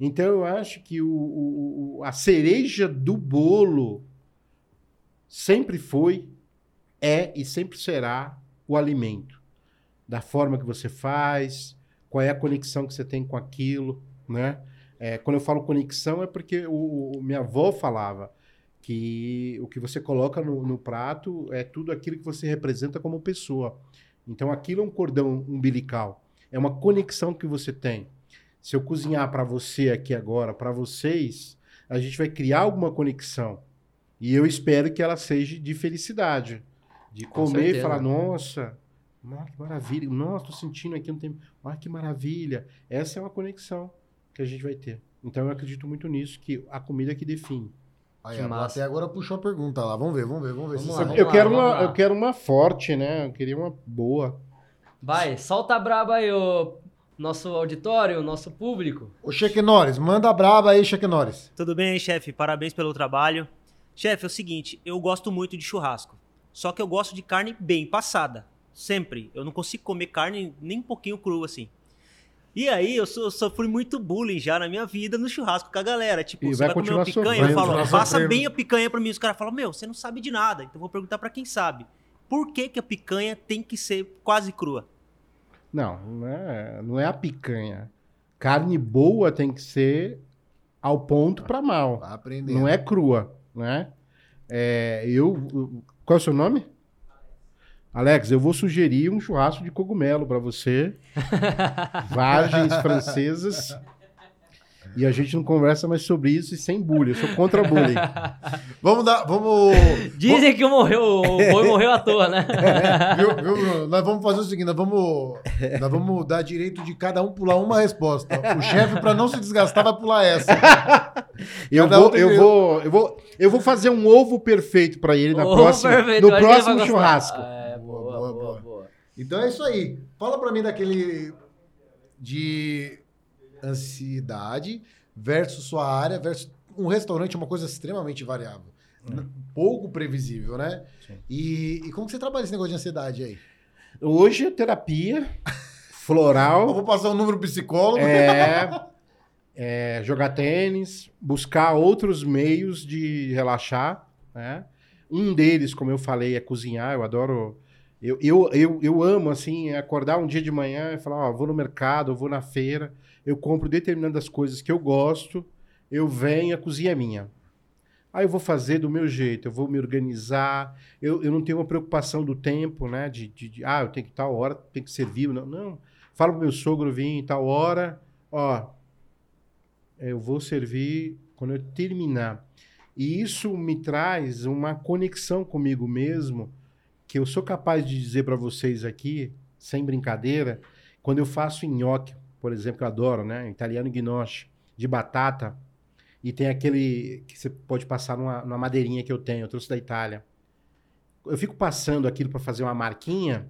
Então eu acho que o- o- a cereja do bolo sempre foi, é e sempre será o alimento. Da forma que você faz, qual é a conexão que você tem com aquilo, né? É, quando eu falo conexão é porque o, o- minha avó falava que o que você coloca no, no prato é tudo aquilo que você representa como pessoa. Então aquilo é um cordão umbilical, é uma conexão que você tem. Se eu cozinhar para você aqui agora, para vocês, a gente vai criar alguma conexão. E eu espero que ela seja de felicidade. De Com comer e certeza. falar, nossa, ah, que maravilha. Nossa, tô sentindo aqui um tempo. Ah, que maravilha. Essa é uma conexão que a gente vai ter. Então eu acredito muito nisso, que a comida é que define. Aí, Que a massa. plateia agora puxou a pergunta lá. Vamos ver, vamos ver, vamos ver. Vamos se lá, sabe. eu, vamos quero vamos uma, lá. eu quero uma forte, né? Eu queria uma boa. Vai, solta a braba aí, ô nosso auditório, nosso público. Ô, Cheque Norris, manda a braba aí, Cheque Norris. Tudo bem, chefe? Parabéns pelo trabalho. Chefe, é o seguinte, eu gosto muito de churrasco. Só que eu gosto de carne bem passada. Sempre. Eu não consigo comer carne nem um pouquinho crua assim. E aí, eu, so- sofri muito bullying já na minha vida no churrasco com a galera. Tipo, E você vai vai, comer uma picanha? Eu falo, faça bem a picanha pra mim. Os caras falam, meu, você não sabe de nada. Então eu vou perguntar pra quem sabe. Por que, que a picanha tem que ser quase crua? Não, não é, não é a picanha. Carne boa tem que ser ao ponto para mal. Aprender. Não é crua, né? É, eu, qual é o seu nome? Alex, eu vou sugerir um churrasco de cogumelo para você. Vagens francesas. E a gente não conversa mais sobre isso e sem bullying. Eu sou contra bullying. Vamos dar. Vamos. Dizem que morreu, o boi morreu à toa, né? viu, viu? Nós vamos fazer o seguinte: nós vamos, nós vamos dar direito de cada um pular uma resposta. O chefe, para não se desgastar, vai pular essa. Eu Cada um vou, tem eu, vou, eu, vou, eu vou fazer um ovo perfeito pra ele na Ô, próxima, perfeito, no próximo churrasco. É, boa, Boa. Então é isso aí. Fala pra mim daquele. de ansiedade versus sua área versus um restaurante é uma coisa extremamente variável. N- Pouco previsível, né? Sim. E, e como que você trabalha esse negócio de ansiedade aí? Hoje é terapia Eu floral, vou passar o número pro psicólogo. é, é jogar tênis, buscar outros meios de relaxar. Né? Um deles, como eu falei, é cozinhar. Eu adoro. Eu, eu, eu, eu amo, assim, acordar um dia de manhã e falar: ó, vou no mercado, vou na feira, eu compro determinadas coisas que eu gosto, eu venho, a cozinha é minha. Aí eu vou fazer do meu jeito, eu vou me organizar, eu, eu não tenho uma preocupação do tempo, né? De, de, de, ah, eu tenho que tal hora, tem que servir. Não, não. Falo pro meu sogro vir em tal hora, ó, eu vou servir quando eu terminar. E isso me traz uma conexão comigo mesmo, que eu sou capaz de dizer para vocês aqui, sem brincadeira, quando eu faço nhoque, por exemplo, que eu adoro, né? Italiano gnocchi, de batata, e tem aquele que você pode passar numa, numa madeirinha que eu tenho, eu trouxe da Itália. Eu fico passando aquilo para fazer uma marquinha,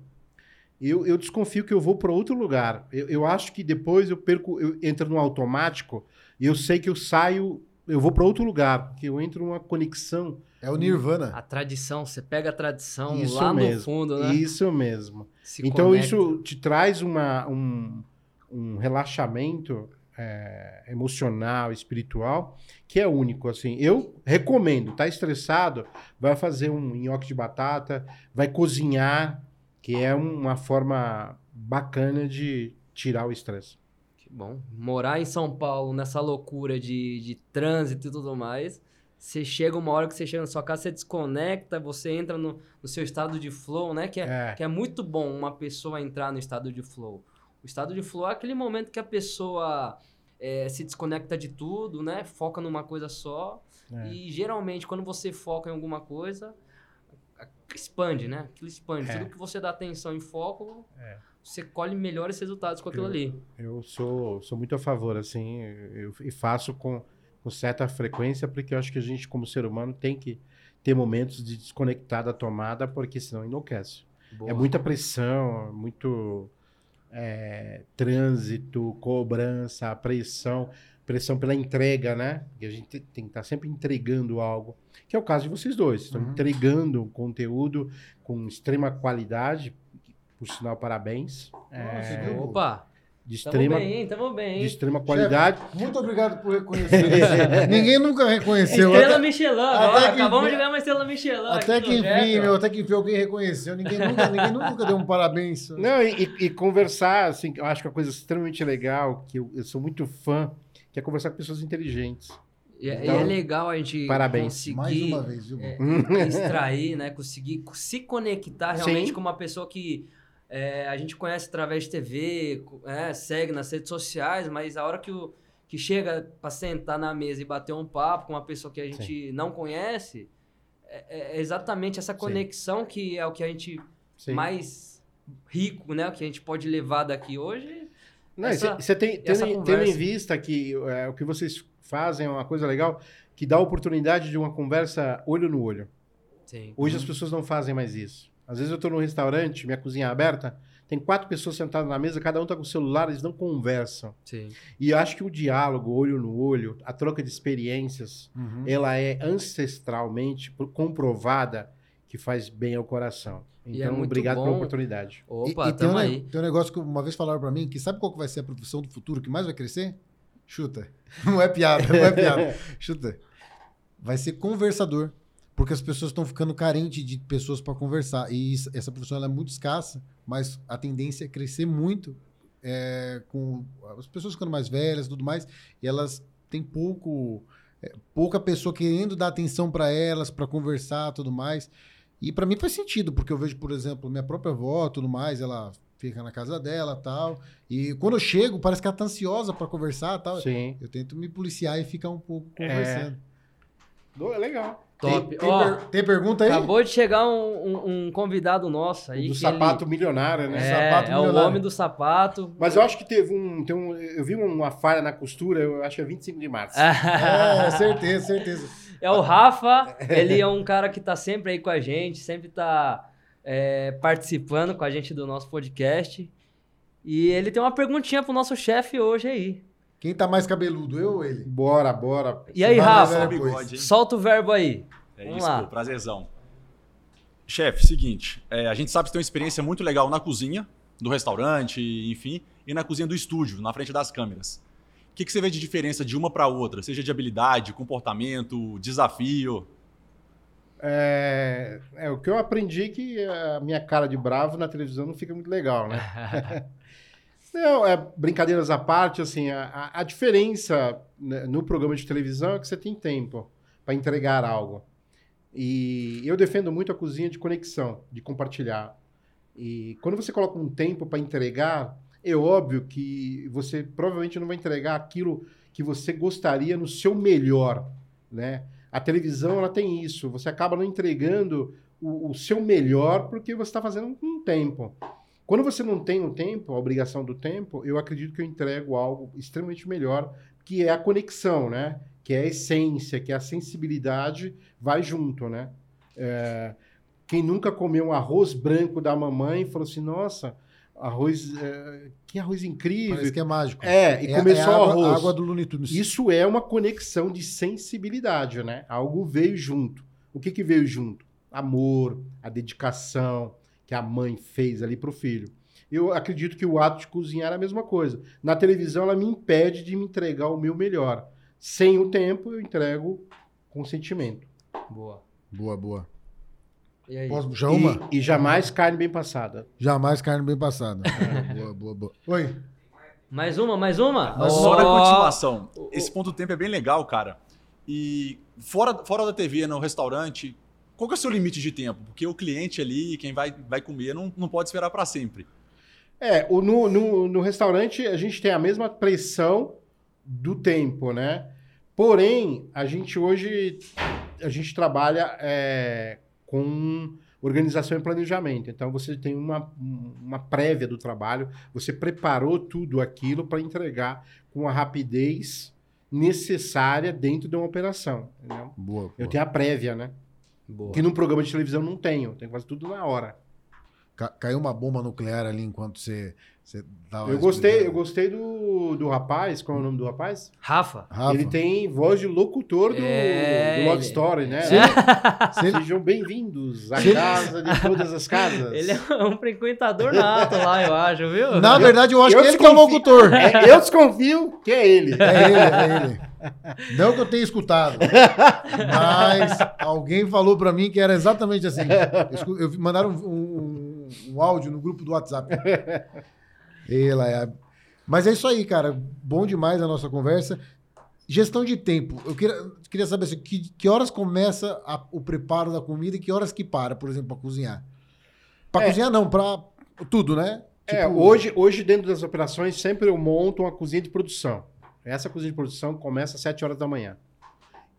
eu, eu desconfio que eu vou para outro lugar. Eu, eu acho que depois eu perco, eu entro no automático e eu sei que eu saio, eu vou para outro lugar, que eu entro numa conexão. É o Nirvana. A tradição, você pega a tradição Isso lá mesmo, no fundo, né? Isso mesmo. Se então conecta. isso te traz uma, um, um relaxamento é, emocional, espiritual, que é único. Assim, eu recomendo. Tá estressado, vai fazer um nhoque de batata, vai cozinhar, que é uma forma bacana de tirar o estresse. Que bom. Morar em São Paulo, nessa loucura de, de trânsito e tudo mais, você chega uma hora que você chega na sua casa, você desconecta, você entra no, no seu estado de flow, né? Que é, É. que é muito bom uma pessoa entrar no estado de flow. O estado de flow é aquele momento que a pessoa é, se desconecta de tudo, né? Foca numa coisa só. É. E geralmente, quando você foca em alguma coisa, expande, né? Aquilo expande. É. Tudo que você dá atenção e foco, É. você colhe melhores resultados com aquilo ali. Eu sou, sou muito a favor, assim, eu, e faço com, com certa frequência, porque eu acho que a gente, como ser humano, tem que ter momentos de desconectar da tomada, porque senão enlouquece. Boa. É muita pressão, muito é, trânsito, cobrança, pressão, pressão pela entrega, né? Porque a gente tem- que estar sempre entregando algo, que é o caso de vocês dois. Estão Uhum. entregando um conteúdo com extrema qualidade, por sinal, parabéns. Nossa, É? Opa, de tamo extrema, bem, hein? Tamo bem, de extrema qualidade. Muito obrigado por reconhecer. Ninguém nunca reconheceu. Estrela Até, Michelin, até agora. que Acabamos de ganhar uma estrela Michelin. até que enfim, meu, até que enfim alguém reconheceu. Ninguém nunca, ninguém nunca deu um parabéns. Não, e, e- e conversar, assim, eu acho que é uma coisa extremamente legal, que eu, eu sou muito fã, que é conversar com pessoas inteligentes. E, é- e Então, é legal a gente parabéns. conseguir Mais uma vez, viu? é, extrair, né? Conseguir se conectar realmente Sim. com uma pessoa que é, a gente conhece através de TV, é, segue nas redes sociais, mas a hora que, o, que chega pra sentar na mesa e bater um papo com uma pessoa que a gente não conhece, é, é exatamente essa conexão que é o que a gente Sim. mais rico, né? O que a gente pode levar daqui hoje. Você tem, tendo, tendo em vista que é, o que vocês fazem é uma coisa legal, que dá a oportunidade de uma conversa olho no olho. Sim. Hoje as pessoas não fazem mais isso. Às vezes eu estou num restaurante, minha cozinha é aberta, tem quatro pessoas sentadas na mesa, cada um está com o celular, eles não conversam. Sim. E eu acho que o diálogo, olho no olho, a troca de experiências, Uhum. ela é ancestralmente pro- comprovada que faz bem ao coração. É Então, muito obrigado bom. pela oportunidade. Opa, e, e tem, um, aí. tem um negócio que uma vez falaram pra mim, que sabe qual que vai ser a profissão do futuro que mais vai crescer? Chuta. Não é piada, não é piada. Chuta. Vai ser conversador. Porque as pessoas estão ficando carentes de pessoas para conversar. E isso- essa profissão é muito escassa, mas a tendência é crescer muito é, com as pessoas ficando mais velhas e tudo mais. E elas têm pouco. é, pouca pessoa querendo dar atenção para elas, para conversar tudo mais. E para mim faz sentido, porque eu vejo, por exemplo, minha própria avó, tudo mais, ela fica na casa dela tal. E quando eu chego, parece que ela tá ansiosa pra conversar tal. Sim. Eu tento me policiar e ficar um pouco conversando. É legal. Top. Tem, tem, Ó, per- tem pergunta aí? acabou de chegar um, um- um convidado nosso aí. do sapato ele- milionário, né? É, Sapato é o milionário. homem do sapato. Mas eu acho que teve um, tem um. Eu vi uma falha na costura, eu acho que é 25 de março. É, certeza, certeza. É o Rafa, ele é um cara que tá sempre aí com a gente, sempre tá é, participando com a gente do nosso podcast. E ele tem uma perguntinha pro nosso chefe hoje aí. Quem tá mais cabeludo, eu ou ele? Bora, bora. E aí, Rafa? bigode? Solta o verbo aí. É Vamos isso, lá. pô, prazerzão. Chefe, seguinte, é, a gente sabe que você tem uma experiência muito legal na cozinha, do restaurante, enfim, e na cozinha do estúdio, na frente das câmeras. O que, que você vê de diferença de uma para outra, seja de habilidade, comportamento, desafio? É, é, o que eu aprendi é que a minha cara de bravo na televisão não fica muito legal, né? Não, é, brincadeiras à parte, assim, a, a- diferença né, no programa de televisão é que você tem tempo para entregar algo. E eu defendo muito a cozinha de conexão, de compartilhar. E quando você coloca um tempo para entregar, é óbvio que você provavelmente não vai entregar aquilo que você gostaria no seu melhor, né? A televisão ela tem isso, você acaba não entregando o, o seu melhor porque você está fazendo um tempo. Quando você não tem o tempo, a obrigação do tempo, eu acredito que eu entrego algo extremamente melhor, que é a conexão, né? Que é a essência, que é a sensibilidade, vai junto, né? É, quem nunca comeu um arroz branco da mamãe falou assim, nossa, arroz, é, que arroz incrível. Parece que é mágico. É, e É- começou é água, o arroz. água do Looney Tunes. Isso é uma conexão de sensibilidade, né? Algo veio junto. O que, que veio junto? Amor, a dedicação que a mãe fez ali pro filho. Eu acredito que o ato de cozinhar é a mesma coisa. Na televisão, ela me impede de me entregar o meu melhor. Sem o tempo, eu entrego com sentimento. Boa. Boa, boa. E aí? Posso puxar uma? E, e jamais carne bem passada. Jamais carne bem passada. boa, boa, boa. Oi. Mais uma, mais uma? Mas Só na continuação, esse ponto do tempo é bem legal, cara. E fora, fora da TV, no restaurante, qual que é o seu limite de tempo? Porque o cliente ali, quem vai, vai comer, não, não pode esperar para sempre. É, o, no, no, no restaurante a gente tem a mesma pressão do tempo, né? Porém, a gente hoje a gente trabalha é, com organização e planejamento. Então você tem uma, uma prévia do trabalho, você preparou tudo aquilo para entregar com a rapidez necessária dentro de uma operação. entendeu? Boa, boa. Eu tenho a prévia, né? Boa. Que num programa de televisão não tenho. Tenho que fazer tudo na hora. Ca- caiu uma bomba nuclear ali enquanto você, você tava Eu gostei, eu gostei do, do rapaz. Qual é o nome do rapaz? Rafa. Rafa, Ele tem voz de locutor do, É, do Love ele- Story, né? se se ele- Sejam bem-vindos à casa de todas as casas. Ele é um frequentador nato lá, eu acho, viu? Na verdade, eu acho Eu que ele que é o locutor. É, eu desconfio que é ele. É ele, é ele. Não que eu tenha escutado, mas alguém falou pra mim que era exatamente assim. Eu Eu, mandaram um, um- um áudio no grupo do WhatsApp. Ela é. Mas é isso aí, cara. Bom demais a nossa conversa. Gestão de tempo. Eu queria, queria saber assim, que, que horas começa a- o preparo da comida e que horas que para, por exemplo, para cozinhar. Para É. cozinhar não, para tudo, né? É, Tipo, hoje, hoje, dentro das operações, sempre eu monto uma cozinha de produção. Essa cozinha de produção começa às 7 horas da manhã,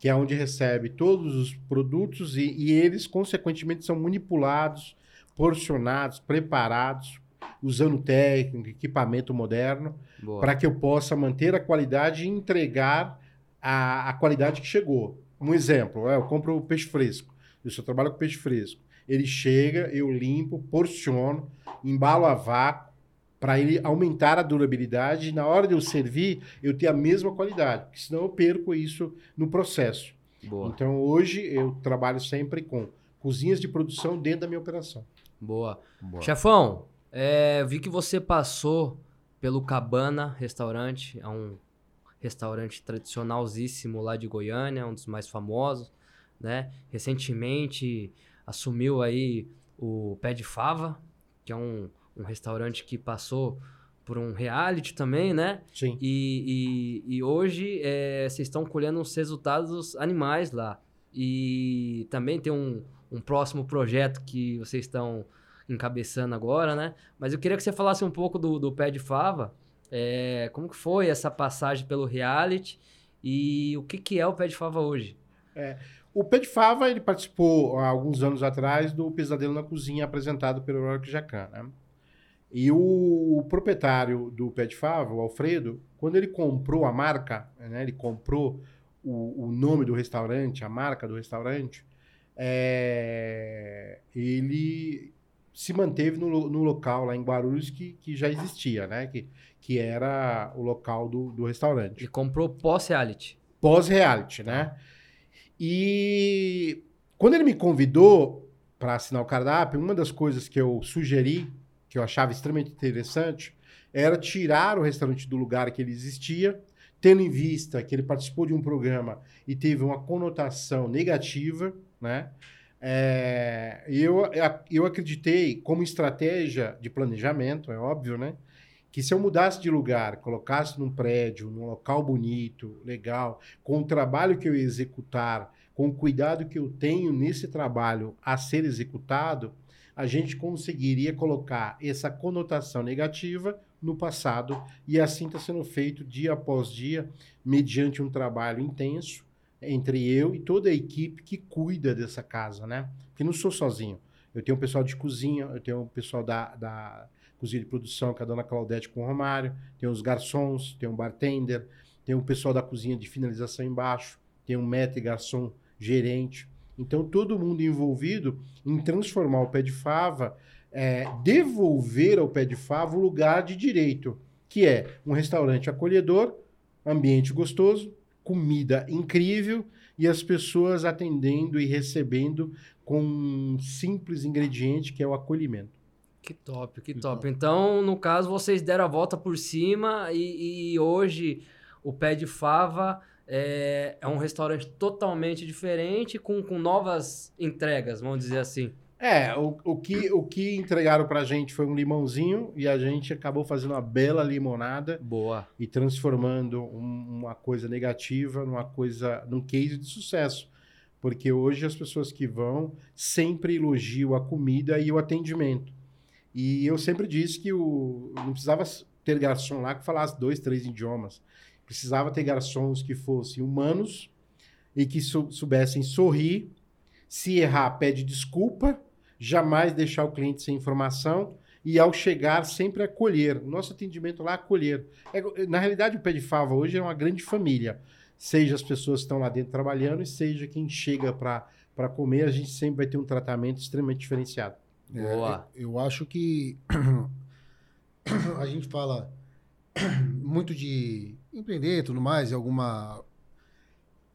que é onde recebe todos os produtos e, e eles, consequentemente, são manipulados, porcionados, preparados, usando técnica, equipamento moderno, para que eu possa manter a qualidade e entregar a, a qualidade que chegou. Um exemplo, é, eu compro peixe fresco. Eu só trabalho com peixe fresco. Ele chega, eu limpo, porciono, embalo a vácuo para ele aumentar a durabilidade e na hora de eu servir, eu ter a mesma qualidade, porque senão eu perco isso no processo. Boa. Então hoje eu trabalho sempre com cozinhas de produção dentro da minha operação. Boa. Boa. Chefão, é, vi que você passou pelo Cabana Restaurante, é um restaurante tradicionalzíssimo lá de Goiânia, um dos mais famosos, né? Recentemente assumiu aí o Pé de Fava, que é um, um restaurante que passou por um reality também, né? Sim. E, e, e hoje é, vocês estão colhendo os resultados animais lá. E também tem um, um próximo projeto que vocês estão encabeçando agora, né? Mas eu queria que você falasse um pouco do, do Pé de Fava. É, como que foi essa passagem pelo reality e o que, que é o Pé de Fava hoje? O Pé de Fava, ele participou há alguns anos atrás do Pesadelo na Cozinha, apresentado pelo Rock Jacan, né? E o proprietário do Pé de Fava, o Alfredo, quando ele comprou a marca, né, ele comprou o, o nome do restaurante, a marca do restaurante, é, ele se manteve no, no local lá em Guarulhos que, que já existia, né? Que, que era o local do, do restaurante Ele comprou pós-reality. pós-reality, né? E quando ele me convidou para assinar o cardápio, uma das coisas que eu sugeri, que eu achava extremamente interessante, era tirar o restaurante do lugar que ele existia, tendo em vista que ele participou de um programa e teve uma conotação negativa, né? É, eu, eu acreditei, como estratégia de planejamento, é óbvio, né? Que se eu mudasse de lugar, colocasse num prédio, num local bonito, legal, com o trabalho que eu ia executar, com o cuidado que eu tenho nesse trabalho a ser executado, a gente conseguiria colocar essa conotação negativa no passado e assim está sendo feito dia após dia, mediante um trabalho intenso entre eu e toda a equipe que cuida dessa casa, né? Porque não sou sozinho. Eu tenho o pessoal de cozinha, eu tenho o pessoal da, da cozinha de produção, que é a dona Claudete com o Romário, tem os garçons, tem o bartender, tem o pessoal da cozinha de finalização embaixo, tem um maître garçom gerente. Então, todo mundo envolvido em transformar o pé de fava, é, devolver ao pé de fava o lugar de direito, que é um restaurante acolhedor, ambiente gostoso, comida incrível e as pessoas atendendo e recebendo com um simples ingrediente que é o acolhimento. Que top, que top. Então, no caso, vocês deram a volta por cima e, e hoje o Pé de Fava é, é um restaurante totalmente diferente, com, com novas entregas, vamos dizer assim. É, o, o, que, o que entregaram pra gente foi um limãozinho e a gente acabou fazendo uma bela limonada Boa. e transformando um- uma coisa negativa numa coisa, num case de sucesso. Porque hoje as pessoas que vão sempre elogiam a comida e o atendimento. E eu sempre disse que o, não precisava ter garçom lá que falasse dois, três idiomas. Precisava ter garçons que fossem humanos e que sou- soubessem sorrir. Se errar, pede desculpa, jamais deixar o cliente sem informação e ao chegar sempre acolher. Nosso atendimento lá é acolher. É, na realidade, o Pé de Fava hoje é uma grande família. Seja as pessoas que estão lá dentro trabalhando e seja quem chega para comer, a gente sempre vai ter um tratamento extremamente diferenciado. É, Boa. eu acho que a gente fala muito de empreender e tudo mais, e alguma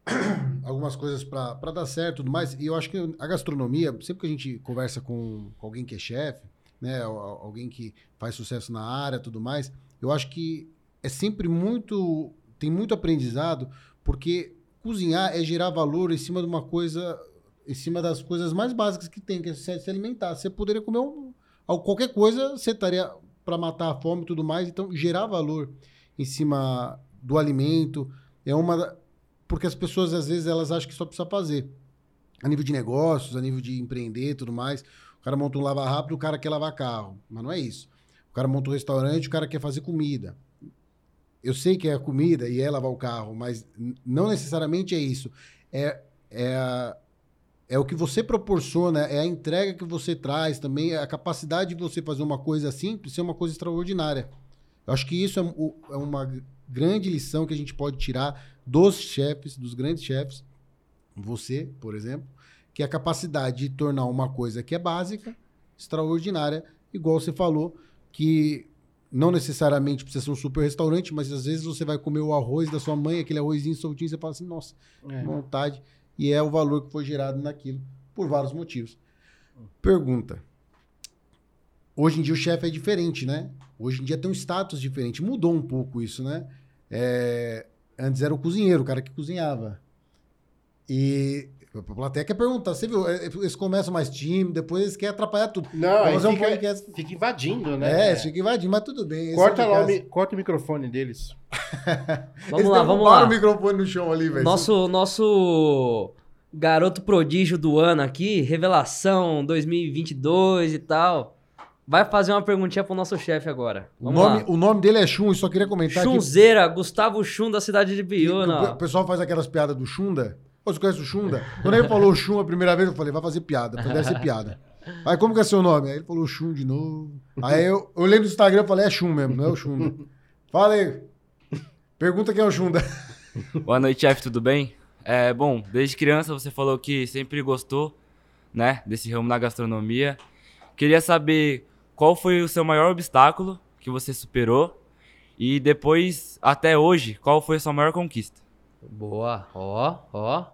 algumas coisas para dar certo tudo mais. E eu acho que a gastronomia, sempre que a gente conversa com, com alguém que é chefe, né, al- al- alguém que faz sucesso na área tudo mais, eu acho que é sempre muito tem muito aprendizado, porque cozinhar é gerar valor em cima de uma coisa em cima das coisas mais básicas que tem, que é se, alimentar. Você poderia comer um, al- qualquer coisa, você estaria para matar a fome e tudo mais. Então, gerar valor em cima do alimento é uma. Porque as pessoas, às vezes, elas acham que só precisa fazer. A nível de negócios, a nível de empreender tudo mais. O cara monta um lava rápido, o cara quer lavar carro. Mas não é isso. O cara monta um restaurante, o cara quer fazer comida. Eu sei que é comida e é lavar o carro, mas não necessariamente é isso. É, é, é o que você proporciona, é a entrega que você traz também, é a capacidade de você fazer uma coisa simples ser uma coisa extraordinária. Eu acho que isso é, é uma grande lição que a gente pode tirar dos chefes, dos grandes chefes, você, por exemplo, que é a capacidade de tornar uma coisa que é básica extraordinária, igual você falou, que não necessariamente precisa ser um super restaurante, mas às vezes você vai comer o arroz da sua mãe, aquele arrozinho soltinho, você fala assim, nossa, É. vontade, e é o valor que foi gerado naquilo, por vários motivos. Pergunta. Hoje em dia o chefe é diferente, né? Hoje em dia tem um status diferente. Mudou um pouco isso, né? É, Antes era o cozinheiro, o cara que cozinhava. E a plateia quer perguntar, você viu? é, Eles começam mais tímidos, depois eles querem atrapalhar tudo. Não, aí fazer um fica, podcast. fica invadindo, né? É, fica invadindo, mas tudo bem. Corta, é de lá o, mi- corta o microfone deles. Vamos Eles lá, vamos lá. o microfone no chão ali, velho. Nosso, nosso garoto prodígio do ano aqui, revelação 2022 e tal. Vai fazer uma perguntinha pro nosso chefe agora. O Vamos nome, lá. o nome dele é Chum, e só queria comentar que, Chunzeira, Gustavo Chum da cidade de que- que Biúna. o pe- o pessoal faz aquelas piadas do Chunda. Você conhece o Chunda? Quando ele falou Chum a primeira vez, eu falei, vai fazer piada. Deve ser piada. Aí, como que é seu nome? Aí ele falou Chum de novo. Aí eu, eu olhei no Instagram e falei, é Chum mesmo, não é o Chunda. Fala aí. Pergunta quem é o Chunda. Boa noite, chefe, tudo bem? É, bom, desde criança você falou que sempre gostou, né, desse ramo na gastronomia. Queria saber qual foi o seu maior obstáculo que você superou e depois, até hoje, qual foi a sua maior conquista? Boa, ó, ó.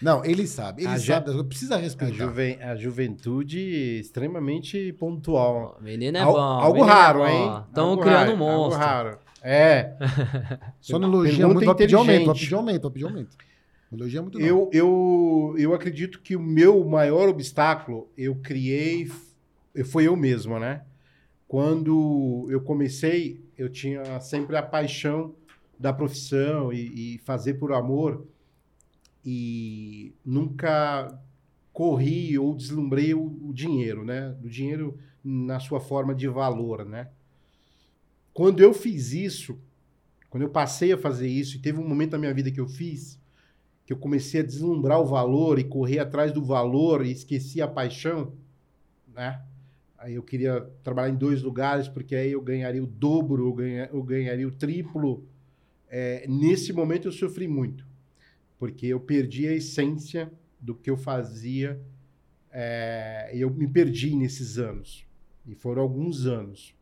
Não, ele sabe. Ele A sabe. ju- Precisa A, respeitar. juven- a juventude extremamente pontual. O menino é Al- bom. algo é raro, bom. hein? Estão criando raro, um monstro. Algo raro. É. Pergunta muito, vai pedir aumento, vai pedir aumento, vai pedir aumento. Elogia muito não. Eu, eu, eu acredito que o meu maior obstáculo eu criei, foi eu mesmo, né? Quando eu comecei, eu tinha sempre a paixão da profissão e, e fazer por amor e nunca corri ou deslumbrei o, o dinheiro, né? O dinheiro na sua forma de valor, né? Quando eu fiz isso, quando eu passei a fazer isso, e teve um momento da minha vida que eu fiz, que eu comecei a deslumbrar o valor e correr atrás do valor e esqueci a paixão, né? Aí eu queria trabalhar em dois lugares, porque aí eu ganharia o dobro, eu, ganha, eu ganharia o triplo. É, nesse momento eu sofri muito, porque eu perdi a essência do que eu fazia, é, eu me perdi nesses anos. E foram alguns anos.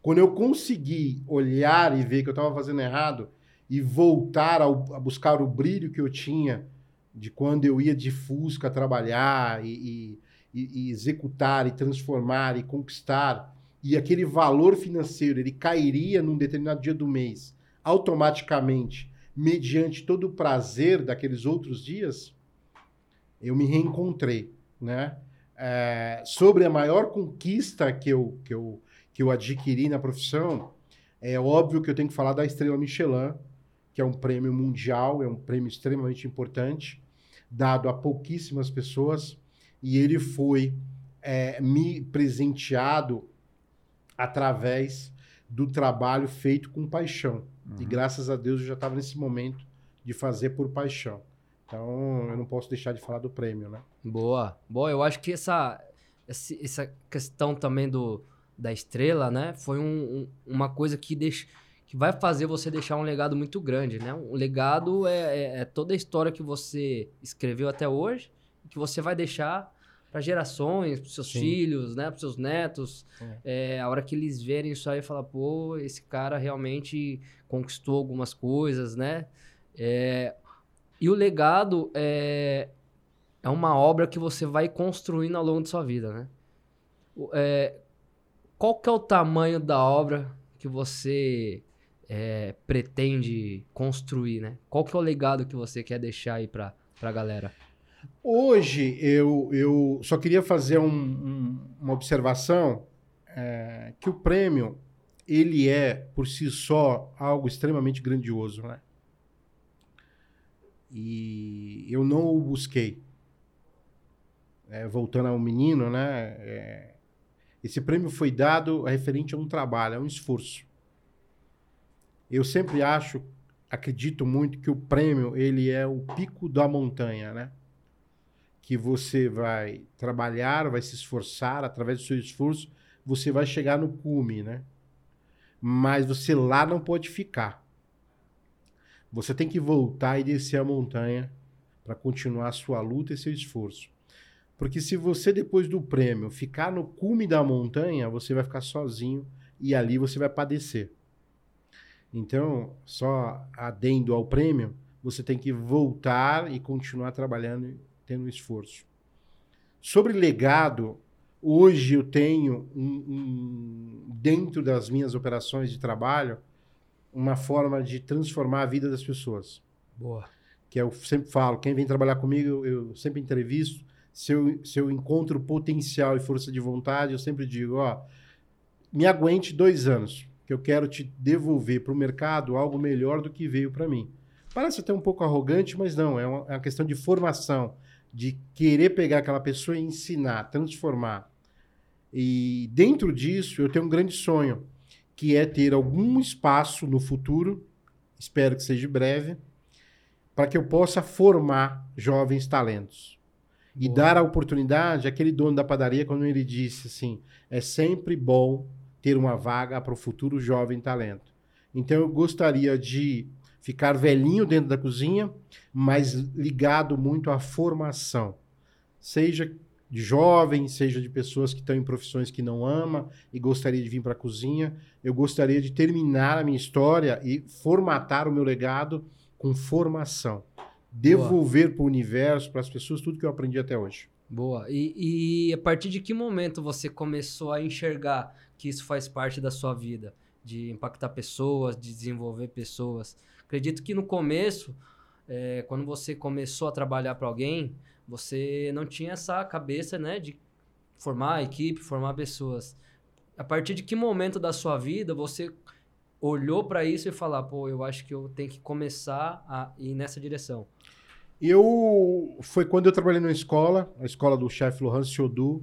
Quando eu consegui olhar e ver que eu estava fazendo errado, e voltar ao- a buscar o brilho que eu tinha de quando eu ia de Fusca trabalhar e, e- e- e executar e transformar e conquistar e aquele valor financeiro ele cairia num determinado dia do mês automaticamente mediante todo o prazer daqueles outros dias eu me reencontrei né? É, sobre a maior conquista que eu, que, eu, que eu adquiri na profissão é óbvio que eu tenho que falar da estrela Michelin que é um prêmio mundial, é um prêmio extremamente importante, dado a pouquíssimas pessoas, e ele foi é, me presenteado através do trabalho feito com paixão. E graças a Deus eu já estava nesse momento de fazer por paixão. Então eu não posso deixar de falar do prêmio, né? Boa. Boa, eu acho que essa, essa questão também do, da estrela, né? Foi um- um- uma coisa que, deixa, que vai fazer você deixar um legado muito grande, né? Um legado é, é- é toda a história que você escreveu até hoje, que você vai deixar para gerações, para seus Sim. filhos, né? Para seus netos. É, a hora que eles verem isso aí, falar, pô, esse cara realmente conquistou algumas coisas, né? É, e o legado é, é uma obra que você vai construindo ao longo de sua vida, né? É, qual que é o tamanho da obra que você é, pretende construir, né? Qual que é o legado que você quer deixar aí pra, pra galera? Hoje eu, eu só queria fazer um- um- uma observação é, que o prêmio ele é por si só algo extremamente grandioso, né? E eu não o busquei. É, voltando ao menino, né? é, esse prêmio foi dado referente a um trabalho, a um esforço. Eu sempre acho, acredito muito que o prêmio ele é o pico da montanha, né? Que você vai trabalhar, vai se esforçar, através do seu esforço, você vai chegar no cume, né? Mas você lá não pode ficar. Você tem que voltar e descer a montanha para continuar a sua luta e seu esforço. Porque se você, depois do prêmio, ficar no cume da montanha, você vai ficar sozinho e ali você vai padecer. Então, só adendo ao prêmio, você tem que voltar e continuar trabalhando tendo esforço. Sobre legado, hoje eu tenho um- um- dentro das minhas operações de trabalho uma forma de transformar a vida das pessoas. Boa. Que eu sempre falo, quem vem trabalhar comigo, eu, eu sempre entrevisto. Se eu, se eu encontro potencial e força de vontade, eu sempre digo, ó, me aguente dois anos, que eu quero te devolver para o mercado algo melhor do que veio para mim. Parece até um pouco arrogante, mas não, é uma, é uma questão de formação, de querer pegar aquela pessoa e ensinar, transformar. E dentro disso, eu tenho um grande sonho, que é ter algum espaço no futuro, espero que seja breve, para que eu possa formar jovens talentos. E Boa. dar a oportunidade àquele dono da padaria, quando ele disse assim: é sempre bom ter uma vaga para o futuro jovem talento. Então eu gostaria de ficar velhinho dentro da cozinha, mas ligado muito à formação. Seja de jovens, seja de pessoas que estão em profissões que não ama e gostaria de vir para a cozinha. Eu gostaria de terminar a minha história e formatar o meu legado com formação. Devolver para o universo, para as pessoas, tudo que eu aprendi até hoje. Boa. E, e a partir de que momento você começou a enxergar que isso faz parte da sua vida? De impactar pessoas, de desenvolver pessoas? Acredito que no começo, é, quando você começou a trabalhar para alguém, você não tinha essa cabeça, né, de formar a equipe, formar pessoas. A partir de que momento da sua vida você olhou para isso e falar, pô, eu acho que eu tenho que começar a ir nessa direção? Eu foi quando eu trabalhei numa escola, a escola do chefe Laurent Siodou,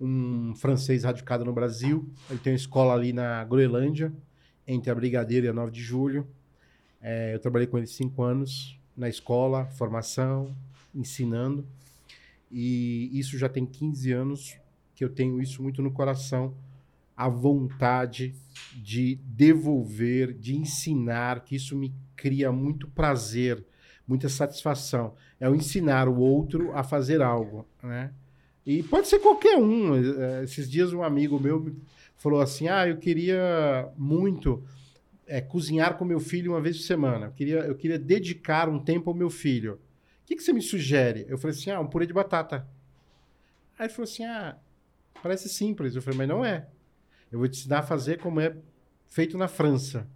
um francês radicado no Brasil. Ele tem uma escola ali na Groenlândia, entre a Brigadeira e a 9 de Julho. É, eu trabalhei com ele cinco anos na escola, formação, ensinando. E isso já tem 15 anos que eu tenho isso muito no coração, a vontade de devolver, de ensinar, que isso me cria muito prazer, muita satisfação. É o ensinar o outro a fazer algo, né? E pode ser qualquer um. Eh, Esses dias um amigo meu me falou assim: "Ah, eu queria muito é, cozinhar com meu filho uma vez por semana. Eu queria, eu queria dedicar um tempo ao meu filho. O que, que você me sugere? Eu falei assim: ah, um purê de batata. Aí ele falou assim: ah, parece simples. Eu falei, mas não é. Eu vou te ensinar a fazer como é feito na França.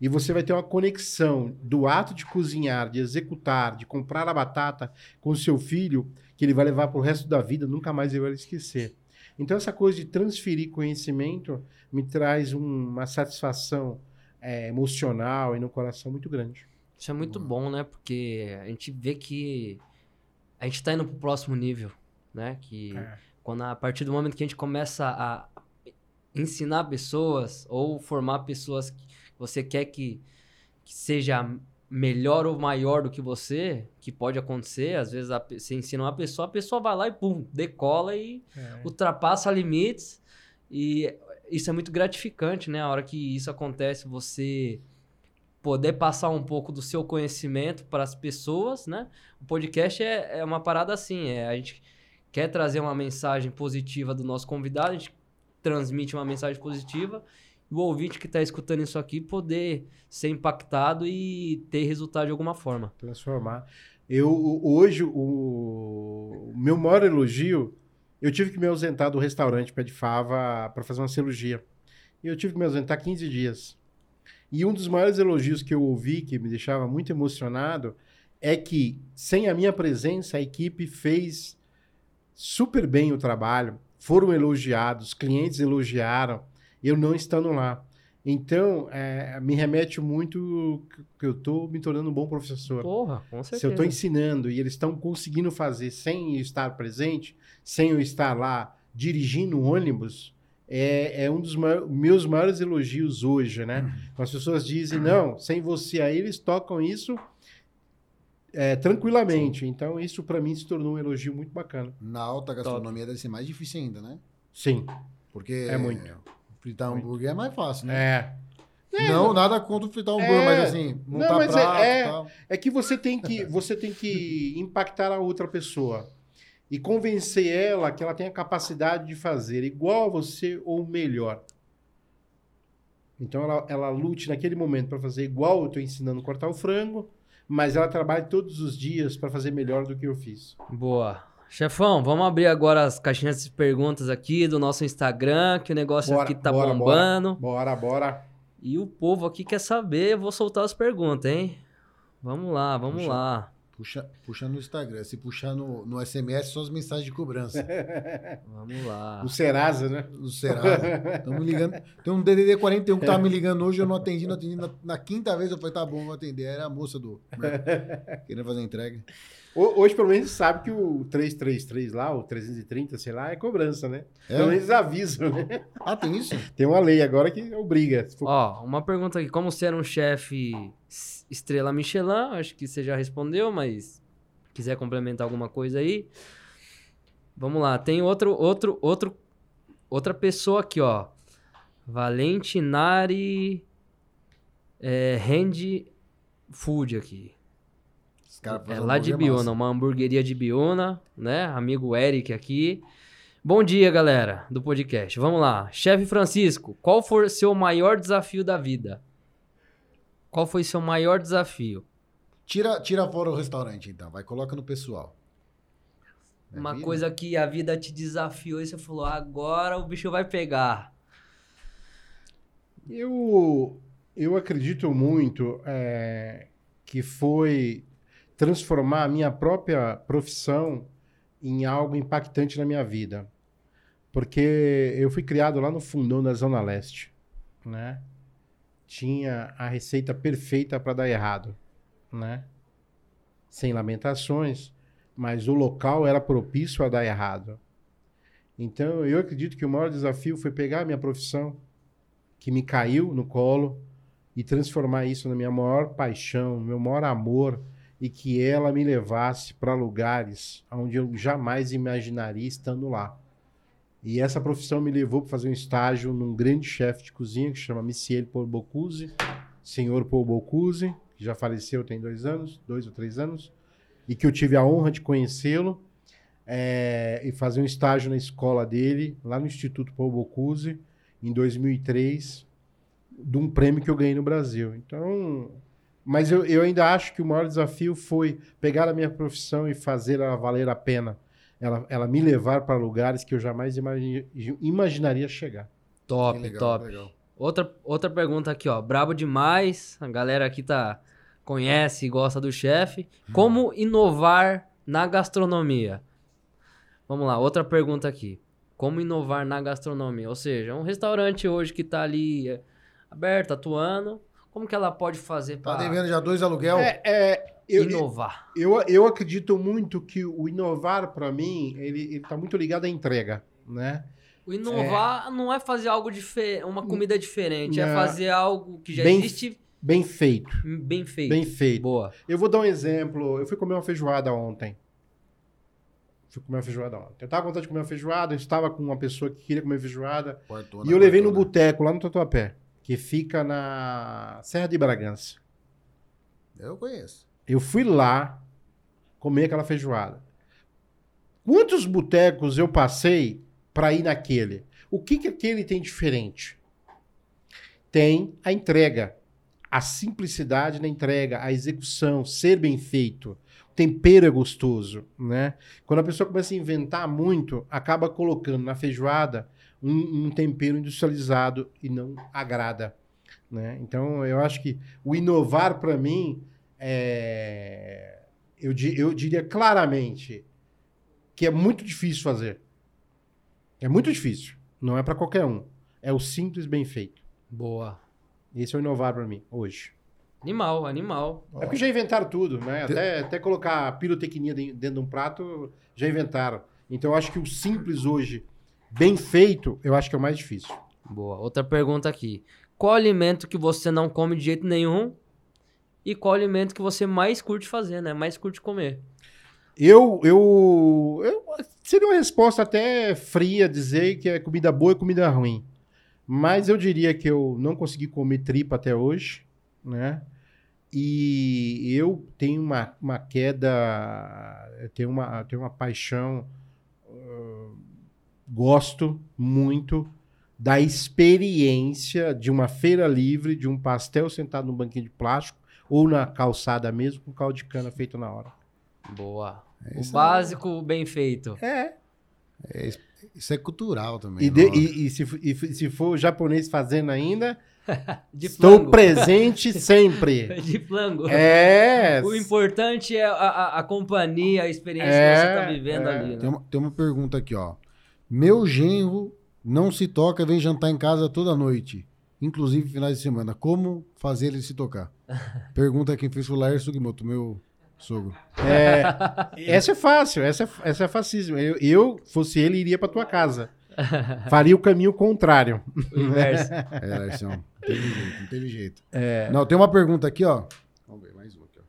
E você vai ter uma conexão do ato de cozinhar, de executar, de comprar a batata com o seu filho, que ele vai levar para o resto da vida, nunca mais ele vai esquecer. Então, essa coisa de transferir conhecimento me traz um- uma satisfação é, emocional e no coração muito grande. Isso é muito bom, né? Porque a gente vê que a gente tá indo pro próximo nível, né? Que É. quando a partir do momento que a gente começa a ensinar pessoas ou formar pessoas que você quer que, que seja melhor ou maior do que você, que pode acontecer, às vezes a você ensina uma pessoa, a pessoa vai lá e pum, decola e ultrapassa limites e isso é muito gratificante, né? A hora que isso acontece, você poder passar um pouco do seu conhecimento para as pessoas, né? O podcast é, é uma parada assim, é, a gente quer trazer uma mensagem positiva do nosso convidado, a gente transmite uma mensagem positiva e o ouvinte que está escutando isso aqui poder ser impactado e ter resultado de alguma forma. transformar. Eu hoje o meu maior elogio, eu tive que me ausentar do restaurante Pé de Fava para fazer uma cirurgia. E eu tive que me ausentar 15 dias. E um dos maiores elogios que eu ouvi, que me deixava muito emocionado, é que sem a minha presença a equipe fez super bem o trabalho, foram elogiados, clientes elogiaram, eu não estando lá. Então, é, me remete muito que eu estou me tornando um bom professor. Porra, com certeza. Se eu estou ensinando e eles estão conseguindo fazer sem eu estar presente, sem eu estar lá dirigindo o ônibus, é, é um dos mai- meus maiores elogios hoje, né? As pessoas dizem, não, sem você aí eles tocam isso é, tranquilamente. Então, isso para mim se tornou um elogio muito bacana. Na alta gastronomia deve ser mais difícil ainda, né? Sim, Porque É muito. Fritar hambúrguer é mais fácil, né? é. não, nada contra fritar hambúrguer, É. mas assim, Não, montar mas é- prato é- e tal. É que você tem que, você tem que impactar a outra pessoa e convencer ela que ela tem a capacidade de fazer igual a você ou melhor. Então ela, ela lute naquele momento para fazer igual eu estou ensinando a cortar o frango, mas ela trabalha todos os dias para fazer melhor do que eu fiz. Boa. Chefão, vamos abrir agora as caixinhas de perguntas aqui do nosso Instagram, que o negócio Bora, aqui tá bora, bombando. Bora, bora. E o povo aqui quer saber, eu vou soltar as perguntas, hein? Vamos lá, vamos Puxa. lá. Puxa, puxa no Instagram. Se puxar no, no SMS, só as mensagens de cobrança. Vamos lá. O Serasa, né? No Serasa. Estamos ligando. Tem um DDD 41 que tava me ligando hoje, eu não atendi, não atendi. Na, na quinta vez eu falei, tá bom, vou atender. Era a moça do. Querendo fazer entrega. Ho- Hoje, pelo menos, sabe que o 333 lá, o 330, sei lá, é cobrança, né? É? Pelo menos avisam, né? Ah, tem isso? Tem uma lei agora que obriga. For- Ó, uma pergunta aqui. Como ser um chefe estrela Michelin? Acho que você já respondeu, mas quiser complementar alguma coisa aí. Vamos lá. Tem outro, outro, outro, outra pessoa aqui, ó. Valentinari é, Hand Food aqui. Caras É lá de Biona, massa. uma hamburgueria de Biona, né? Amigo Eric aqui. Bom dia, galera do podcast. Vamos lá. Chefe Francisco, qual foi seu maior desafio da vida? Qual foi seu maior desafio? Tira, tira fora o restaurante, então. Vai, coloca no pessoal. É Uma vida? coisa que a vida te desafiou e você falou, agora o bicho vai pegar. Eu, eu acredito muito é, que foi transformar a minha própria profissão em algo impactante na minha vida. Porque eu fui criado lá no fundão da Zona Leste, né? Tinha a receita perfeita para dar errado, né? Sem lamentações, mas o local era propício a dar errado. Então, eu acredito que o maior desafio foi pegar a minha profissão, que me caiu no colo e transformar isso na minha maior paixão, meu maior amor e que ela me levasse para lugares onde eu jamais imaginaria estando lá. E essa profissão me levou para fazer um estágio num grande chefe de cozinha que chama Michel Paul Bocuse, senhor Paul Bocuse, que já faleceu tem dois anos, dois ou três anos, e que eu tive a honra de conhecê-lo é, e fazer um estágio na escola dele, lá no Instituto Paul Bocuse, em 2003, de um prêmio que eu ganhei no Brasil. Então, mas eu, eu ainda acho que o maior desafio foi pegar a minha profissão e fazer ela valer a pena. Ela, ela me levar para lugares que eu jamais imagi- imaginaria chegar. Top, legal, top. legal. Outra, outra pergunta aqui, ó. Brabo demais. A galera aqui tá conhece e gosta do chefe. Como inovar na gastronomia? Vamos lá, outra pergunta aqui. Como inovar na gastronomia? Ou seja, um restaurante hoje que tá ali é, aberto, atuando, como que ela pode fazer Tá para devendo já dois aluguel? É, é, eu, inovar? eu, eu acredito muito que o inovar, para mim, ele está muito ligado à entrega, né? O inovar não é fazer algo diferente, uma comida diferente, é Não. fazer algo que já Bem existe Bem feito, bem feito. bem feito. Boa. Eu vou dar um exemplo. Eu fui comer uma feijoada ontem. Fui comer uma feijoada ontem. Eu tava com vontade de comer uma feijoada, eu estava com uma pessoa que queria comer feijoada. Quartona, E eu levei no quartona. boteco, lá no Tatuapé, que fica na Serra de Bragança. Eu conheço. Eu fui lá comer aquela feijoada. Quantos botecos eu passei para ir naquele? O que, que aquele tem diferente? Tem a entrega, a simplicidade na entrega, a execução, ser bem feito. O tempero é gostoso, né? Quando a pessoa começa a inventar muito, acaba colocando na feijoada um, um tempero industrializado e não agrada, né? Então, eu acho que o inovar para mim é, eu, di- eu diria claramente que é muito difícil fazer. É muito difícil. Não é para qualquer um. É o simples bem feito. Boa. Esse é o inovar para mim, hoje. Animal, animal. É porque já inventaram tudo, né? Até, até colocar a pirotecnia de- dentro de um prato, já inventaram. Então eu acho que o simples hoje, bem feito, eu acho que é o mais difícil. Boa. Outra pergunta aqui. Qual alimento que você não come de jeito nenhum? E qual alimento que você mais curte fazer, né? Mais curte comer? Eu, eu, eu seria uma resposta até fria dizer que é comida boa e comida ruim. Mas eu diria que eu não consegui comer tripa até hoje, né? E eu tenho uma, uma queda, eu tenho uma, eu tenho uma paixão, gosto muito da experiência de uma feira livre, de um pastel sentado num banquinho de plástico ou na calçada mesmo com caldo de cana feito na hora. Boa. o Isso é- básico bem feito. É, Isso é cultural também. E, de- e- e se, e se for japonês fazendo ainda, De estou presente sempre. De flango. É. O importante é a, a- a companhia, a experiência É, que você tá vivendo é. ali, Tem né? uma, tem uma pergunta aqui, ó. Meu genro não se toca, vem jantar em casa toda noite. Inclusive finais de semana. Como fazer ele se tocar? Pergunta quem fez o Lair Sugimoto, meu Sogro. É, essa é fácil, essa é, essa é facíssima. Eu, eu, fosse ele, iria pra tua casa. Faria o caminho contrário. O inverso. É, Larson. Não teve jeito, não teve jeito. Não, tem uma pergunta aqui, ó. Vamos ver, mais uma aqui, ó.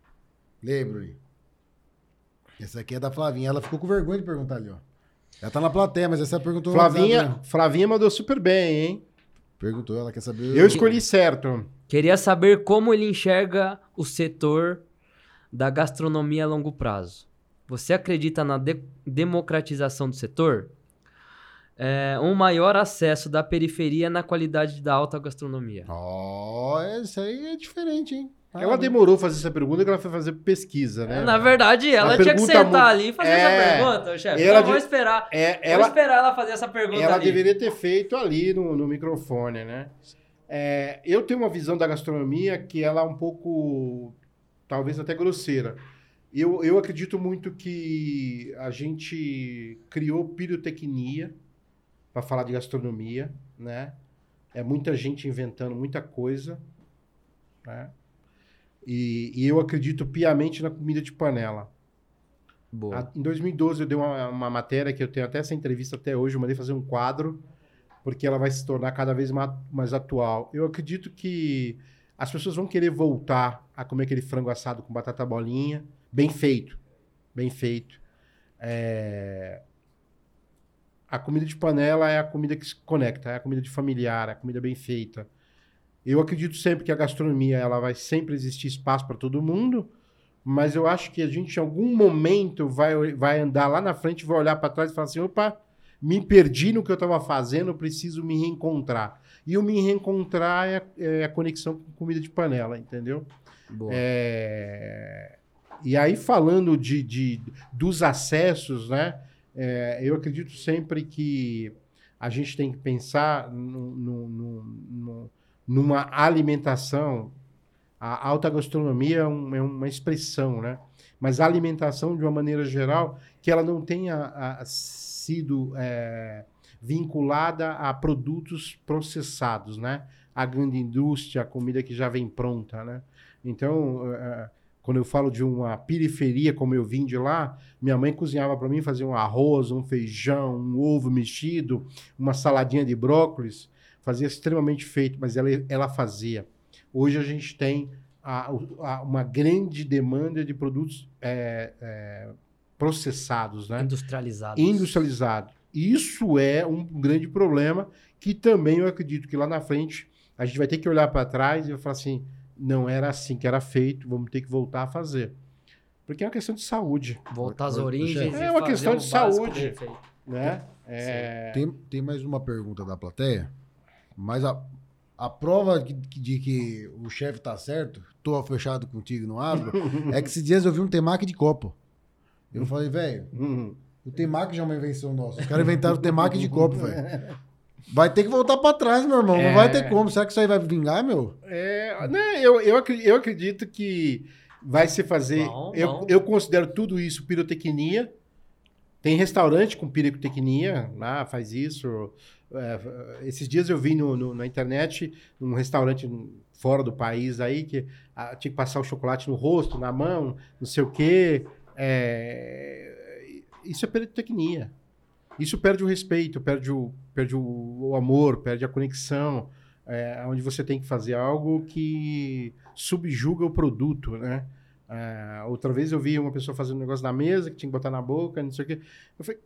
Lembra aí. Essa aqui é da Flavinha. Ela ficou com vergonha de perguntar ali, ó. Ela tá na plateia, mas essa perguntou. Flavinha, né? Flavinha mandou super bem, hein? Perguntou, ela quer saber. Eu escolhi certo. Queria saber como ele enxerga o setor da gastronomia a longo prazo. Você acredita na de- democratização do setor? É, um maior acesso da periferia na qualidade da alta gastronomia. Ó, essa aí é diferente, hein? Ah, Ela demorou a fazer essa pergunta porque ela foi fazer pesquisa, né? Na verdade, ela A tinha que sentar muito- ali e fazer É, essa pergunta, chefe. ela Eu vou esperar. É, Vou ela, esperar ela fazer essa pergunta ela ali. deveria ter feito ali no, no microfone, né? É, eu tenho uma visão da gastronomia que ela é um pouco, talvez até grosseira. Eu, eu acredito muito que a gente criou pirotecnia para falar de gastronomia, né? É muita gente inventando muita coisa, né? E, e eu acredito piamente na comida de panela. A- Em 2012 eu dei uma, uma matéria que eu tenho até essa entrevista até hoje, eu mandei fazer um quadro, porque ela vai se tornar cada vez ma- mais atual. Eu acredito que as pessoas vão querer voltar a comer aquele frango assado com batata bolinha, bem feito, bem feito. É, A comida de panela é a comida que se conecta, é a comida de familiar, é a comida bem feita. Eu acredito sempre que a gastronomia ela vai sempre existir espaço para todo mundo, mas eu acho que a gente, em algum momento, vai, vai andar lá na frente, vai olhar para trás e falar assim: opa, me perdi no que eu estava fazendo, eu preciso me reencontrar. E o me reencontrar é, a- é a conexão com comida de panela, entendeu? É, E aí, falando de, de- dos acessos, né? é, eu acredito sempre que a gente tem que pensar no- no- no- no- numa alimentação. A alta gastronomia é, um- é uma expressão, né? Mas a alimentação, de uma maneira geral, que ela não tenha a- sido é, vinculada a produtos processados, né? A grande indústria, a comida que já vem pronta, né? Então, eh, quando eu falo de uma periferia, como eu vim de lá, minha mãe cozinhava para mim, fazia um arroz, um feijão, um ovo mexido, uma saladinha de brócolis, fazia extremamente feito, mas ela, ela fazia. Hoje a gente tem a- a- uma grande demanda de produtos eh, eh, processados, né? Industrializado. industrializado. Isso é um grande problema que também eu acredito que lá na frente a gente vai ter que olhar para trás e falar assim, não era assim que era feito, vamos ter que voltar a fazer. Porque é uma questão de saúde, Voltar às origens. É uma questão de saúde. né? É, Tem, tem mais uma pergunta da plateia, mas a, a prova de, de que o chefe tá certo, tô fechado contigo não abro, é que esses dias eu vi um temaki de copo. Eu falei, velho, hum, o temaki já é uma invenção nossa. Os caras inventaram o temaki de copo, velho. Vai ter que voltar pra trás, meu irmão. Não É. vai ter como. Será que isso aí vai vingar, meu? é, né, eu, eu, eu acredito que vai se fazer. Bom, eu, bom. eu considero tudo isso pirotecnia. Tem restaurante com pirotecnia, lá faz isso. É, esses dias eu vi no, no- na internet um restaurante fora do país aí que ah, tinha que passar o chocolate no rosto, na mão, não sei o quê. É, isso é pirotecnia. Isso perde o respeito, perde o, perde o, o amor, perde a conexão, é, onde você tem que fazer algo que subjuga o produto, né? É, outra vez eu vi uma pessoa fazendo um negócio na mesa que tinha que botar na boca, não sei o quê. Eu falei,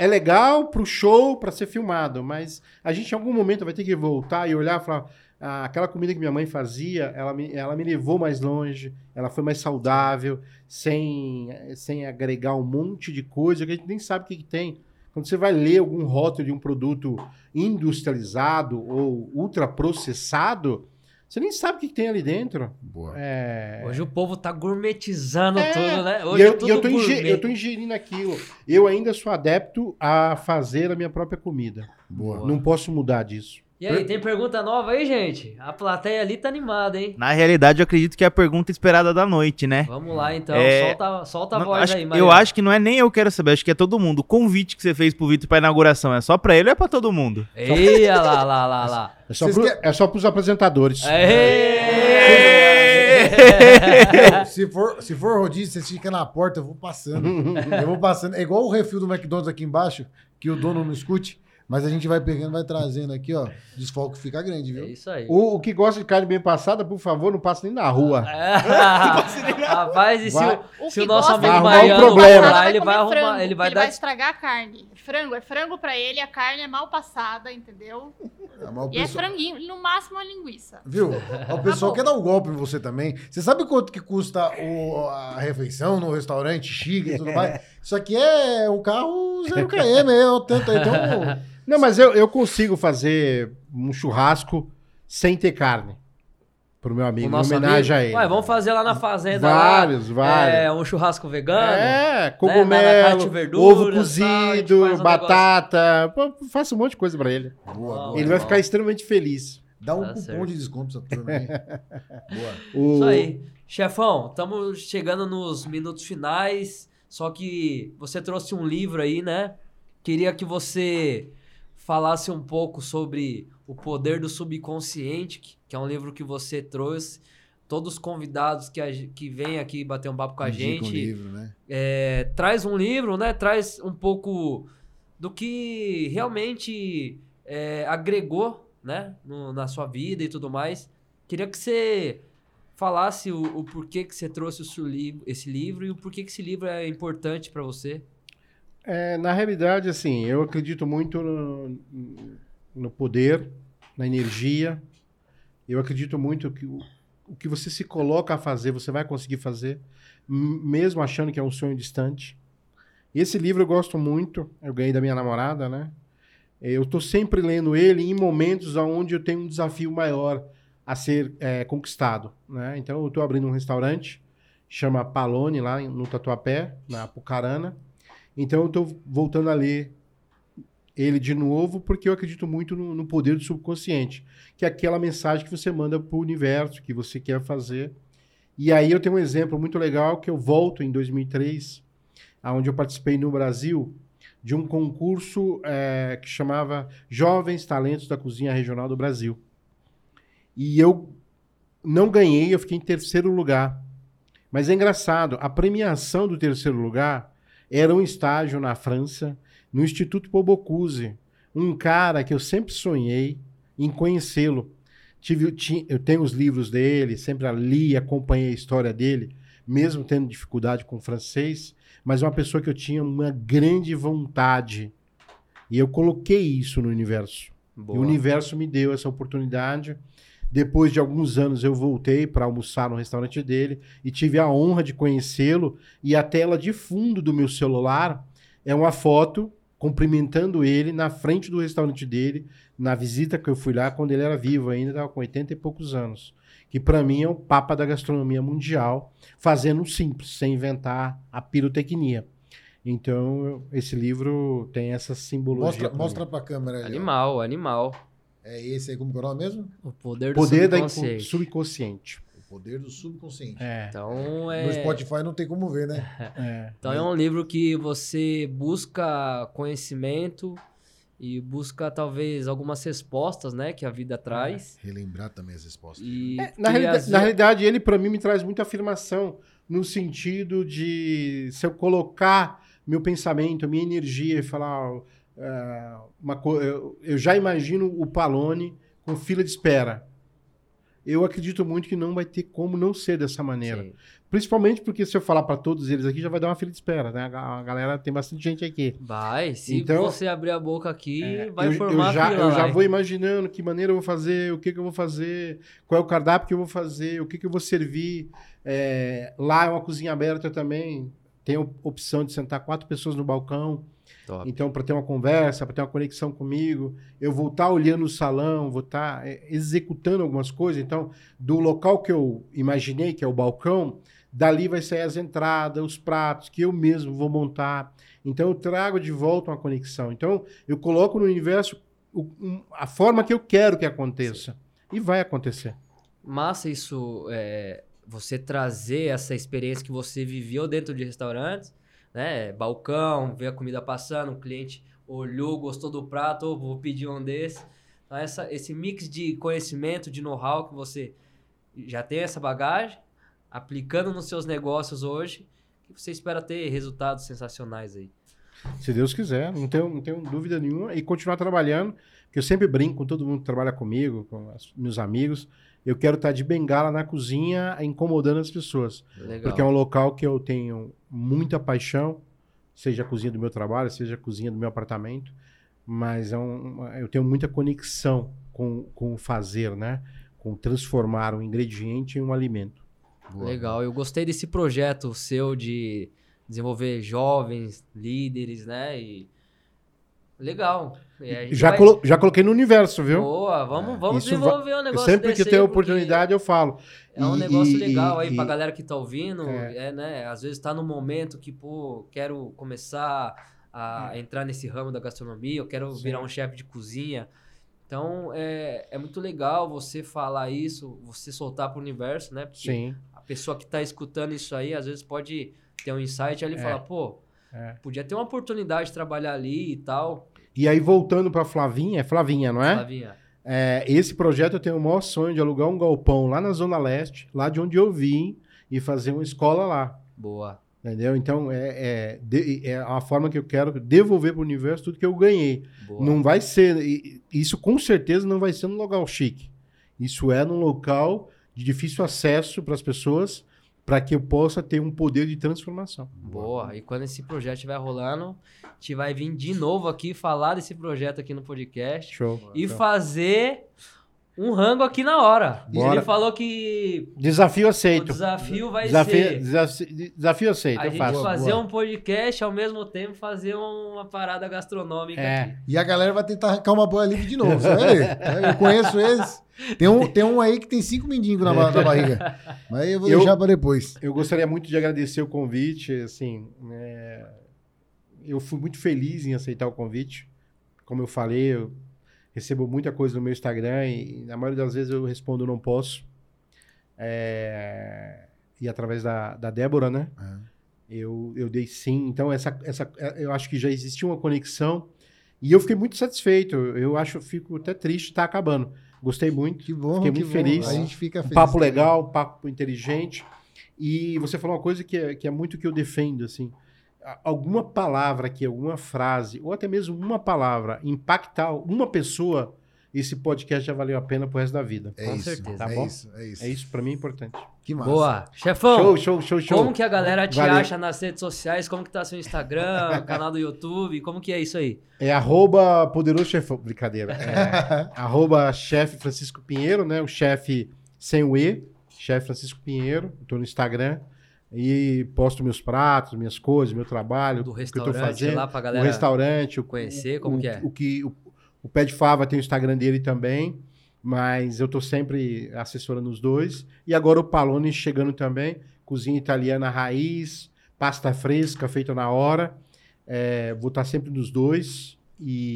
é legal pro show, para ser filmado, mas a gente em algum momento vai ter que voltar e olhar e falar, ah, aquela comida que minha mãe fazia, ela me, ela me levou mais longe, ela foi mais saudável, sem, sem agregar um monte de coisa que a gente nem sabe o que, que tem. Quando você vai ler algum rótulo de um produto industrializado ou ultraprocessado, você nem sabe o que, que tem ali dentro. Boa. É... Hoje o povo tá gourmetizando É, tudo, né? E Hoje eu, é tudo e eu, tô gourmet. eu tô ingerindo aquilo. Eu ainda sou adepto a fazer a minha própria comida. Boa. Não posso mudar disso. E aí, tem pergunta nova aí, gente? A plateia ali tá animada, hein? Na realidade, eu acredito que é a pergunta esperada da noite, né? Vamos lá, então. É, Solta, solta a Não, voz acho- aí, eu Mariana. acho que não é nem eu quero saber, acho que é todo mundo. O convite que você fez pro Vitor pra inauguração é só pra ele ou é pra todo mundo? Eia, lá, lá, lá, lá. É só, pro, quer- é só pros apresentadores. Meu, se, for, se for rodízio, você fica na porta, eu vou passando. Eu vou passando. É igual o refil do McDonald's aqui embaixo, que o dono não escute. Mas a gente vai pegando, vai trazendo aqui, ó. O desfoque fica grande, É viu? isso aí. O, o que gosta de carne bem passada, por favor, não passe nem na rua. Rapaz, e se, Vai. o- se o nosso amigo um baiano problema. for lá, ele vai arrumar, frango, ele vai ele dar... vai estragar a carne. Frango, é frango pra ele, a carne é mal passada, entendeu? É, mas o E é pessoal- franguinho, no máximo uma linguiça. Viu? O pessoal bom. quer dar um golpe em você também. Você sabe quanto que custa o- a refeição no restaurante chique e tudo mais? Isso aqui é um carro 0 km, é tanto aí. Então, Não, mas eu, eu consigo fazer um churrasco sem ter carne. Pro meu amigo, em homenagem amigo. a ele. Ué, vamos fazer lá na fazenda Vários, lá, vários. É, um churrasco vegano. É, na cogumelo, de verdura, ovo tal, cozido, faz um batata. Pô, faço um monte de coisa pra ele. boa, boa. ele vai bom. ficar extremamente feliz. Dá um Tá cupom certo. de desconto pra turma aí. Boa. O- Isso aí. Chefão, estamos chegando nos minutos finais, só que você trouxe um livro aí, né? Queria que você falasse um pouco sobre o poder do subconsciente, que- é um livro que você trouxe. Todos os convidados que, a, que vêm aqui bater um papo com a Indica um gente, livro, né? é, traz um livro, né? Traz um pouco do que realmente é, agregou, né? no- na sua vida e tudo mais. Queria que você falasse o, o porquê que você trouxe esse livro e o porquê que esse livro é importante para você. É, na realidade, assim, eu acredito muito no, no poder, na energia. Eu acredito muito que o, o que você se coloca a fazer, você vai conseguir fazer, mesmo achando que é um sonho distante. Esse livro eu gosto muito, eu ganhei da minha namorada, né? Eu estou sempre lendo ele em momentos onde eu tenho um desafio maior a ser é, conquistado, né? Então, eu estou abrindo um restaurante, chama Palone, lá no Tatuapé, na Apucarana. Então eu estou voltando a ler ele de novo porque eu acredito muito no, no poder do subconsciente, que é aquela mensagem que você manda para o universo, que você quer fazer. E aí eu tenho um exemplo muito legal que eu volto em 2003, aonde eu participei no Brasil de um concurso eh, que chamava Jovens Talentos da Cozinha Regional do Brasil. E eu não ganhei, eu fiquei em terceiro lugar. Mas é engraçado, a premiação do terceiro lugar era um estágio na França, no Instituto Paul Bocuse. Um cara que eu sempre sonhei em conhecê-lo. Tive, ti- eu tenho os livros dele, sempre li, acompanhei a história dele, mesmo tendo dificuldade com francês, mas é uma pessoa que eu tinha uma grande vontade. E eu coloquei isso no universo. E o universo me deu essa oportunidade. Depois de alguns anos, eu voltei para almoçar no restaurante dele e tive a honra de conhecê-lo. E a tela de fundo do meu celular é uma foto cumprimentando ele na frente do restaurante dele, na visita que eu fui lá quando ele era vivo ainda, estava com 80 e poucos anos. Que para mim é o papa da gastronomia mundial, fazendo o simples, sem inventar a pirotecnia. Então, esse livro tem essa simbologia. Mostra, mim. pra câmera aí. ó. Animal, animal. É esse aí, como que é o nome mesmo? O poder do Poder da subconsciente. incon- subconsciente. O poder do subconsciente. É. Então é No Spotify não tem como ver, né? é. Então é um livro que você busca conhecimento e busca talvez algumas respostas, né, que a vida traz. Relembrar também as respostas. E É, na, às na realidade, ele para mim me traz muita afirmação no sentido de se eu colocar meu pensamento, minha energia e falar é, uma eu, eu já imagino o Palone com fila de espera. Eu acredito muito que não vai ter como não ser dessa maneira. Sim. Principalmente porque se eu falar para todos eles aqui já vai dar uma fila de espera, né? A ga- a galera tem bastante gente aqui. Vai, se Então, você abrir a boca aqui, É, vai eu, formar eu já, fila eu já lá. vou imaginando que maneira eu vou fazer, o que, que eu vou fazer, qual é o cardápio que eu vou fazer, o que, que eu vou servir. É, lá é uma cozinha aberta também. Tem a opção de sentar quatro pessoas no balcão. Top. Então, para ter uma conversa, para ter uma conexão comigo, eu vou estar olhando o salão, vou estar é, executando algumas coisas. Então, do local que eu imaginei, que é o balcão, dali vai sair as entradas, os pratos que eu mesmo vou montar. Então, eu trago de volta uma conexão. Então, eu coloco no universo o- um- a forma que eu quero que aconteça. E vai acontecer. Massa isso, é, você trazer essa experiência que você viveu dentro de restaurantes, né? Balcão, ver a comida passando, o cliente olhou, gostou do prato, "Ô, vou pedir um desse. Então, essa, esse mix de conhecimento, de know-how que você já tem essa bagagem, aplicando nos seus negócios hoje, que você espera ter resultados sensacionais aí. Se Deus quiser, não tenho, não tenho dúvida nenhuma. E continuar trabalhando, que eu sempre brinco com todo mundo que trabalha comigo, com as- meus amigos. Eu quero estar de bengala na cozinha, incomodando as pessoas. Legal. Porque é um local que eu tenho muita paixão, seja a cozinha do meu trabalho, seja a cozinha do meu apartamento. Mas é um, eu tenho muita conexão com, com o fazer, né? Com transformar um ingrediente em um alimento. Legal, eu gostei desse projeto seu de desenvolver jovens, líderes, né? E... Legal. Já, vai- colo- já coloquei no universo, viu? Boa, vamos, vamos Isso desenvolver um Eu negócio sempre que aí, porque oportunidade, eu falo. É um E- negócio e- legal aí e- pra galera que tá ouvindo. É. É. né? Às vezes tá num momento que, pô, quero começar a entrar nesse ramo da gastronomia, eu quero É. Sim. virar um chefe de cozinha. Então, é, é muito legal você falar isso, você soltar pro universo, né? Porque Sim. a pessoa que tá escutando isso aí, às vezes pode ter um insight ali e É. falar, pô, É. podia ter uma oportunidade de trabalhar ali e tal. E aí, voltando pra Flavinha, é Flavinha, não é? Flavinha. É, esse projeto eu tenho o maior sonho de alugar um galpão lá na Zona Leste, lá de onde eu vim, e fazer uma escola lá. Boa. Entendeu? Então, é, é, de- é a forma que eu quero devolver para o universo tudo que eu ganhei. Boa. Não vai ser. Isso com certeza não vai ser num local chique. Isso é num local de difícil acesso para as pessoas, para que eu possa ter um poder de transformação. Boa. E quando esse projeto estiver rolando, a gente vai vir de novo aqui falar desse projeto aqui no podcast Show. e fazer um rango aqui na hora. Bora. Ele falou que Desafio o aceito. desafio vai Desafio, ser desafi- desafio aceito, a eu gente faço. fazer boa. um podcast ao mesmo tempo fazer uma parada gastronômica É. aqui. E a galera vai tentar arrancar uma boia livre de novo. É, Eu conheço eles. Tem um, tem um aí que tem cinco mendigos na, na barriga. Mas eu vou Eu- deixar pra depois. Eu gostaria muito de agradecer o convite, assim, é, eu fui muito feliz em aceitar o convite. Como eu falei, eu recebo muita coisa no meu Instagram e na maioria das vezes eu respondo não posso. É, e através da, da Débora, né? Eu, eu dei sim. Então, essa, essa, eu acho que já existia uma conexão e eu fiquei muito satisfeito. Eu acho, eu fico até triste estar acabando. Gostei muito. Que bom, Fiquei que muito bom. feliz. A gente fica Um feliz. papo também. legal, um papo inteligente. E você falou uma coisa que é, que é muito que eu defendo, assim. Alguma palavra aqui, alguma frase, ou até mesmo uma palavra, impactar uma pessoa, esse podcast já valeu a pena pro resto da vida. É Com isso, certeza. Tá é bom? isso, é isso. É isso, pra mim, é importante. Que massa. Boa. Chefão, Show, show, show, show. como que a galera te Valeu. acha nas redes sociais? Como que tá seu Instagram, canal do YouTube? Como que é isso aí? É arroba poderoso chefão. Brincadeira. É, arroba chefe Francisco Pinheiro, né? O chefe sem o E, chefe Francisco Pinheiro. Tô no Instagram. E posto meus pratos, minhas coisas, meu trabalho, Do o que eu tô restaurante fazendo. lá pra o galera restaurante, o, conhecer, o- como o, que é? O, que, o, o Pé de Fava tem o Instagram dele também, mas eu tô sempre assessorando os dois. E agora o Palone chegando também, cozinha italiana raiz, pasta fresca feita na hora. É, vou estar sempre nos dois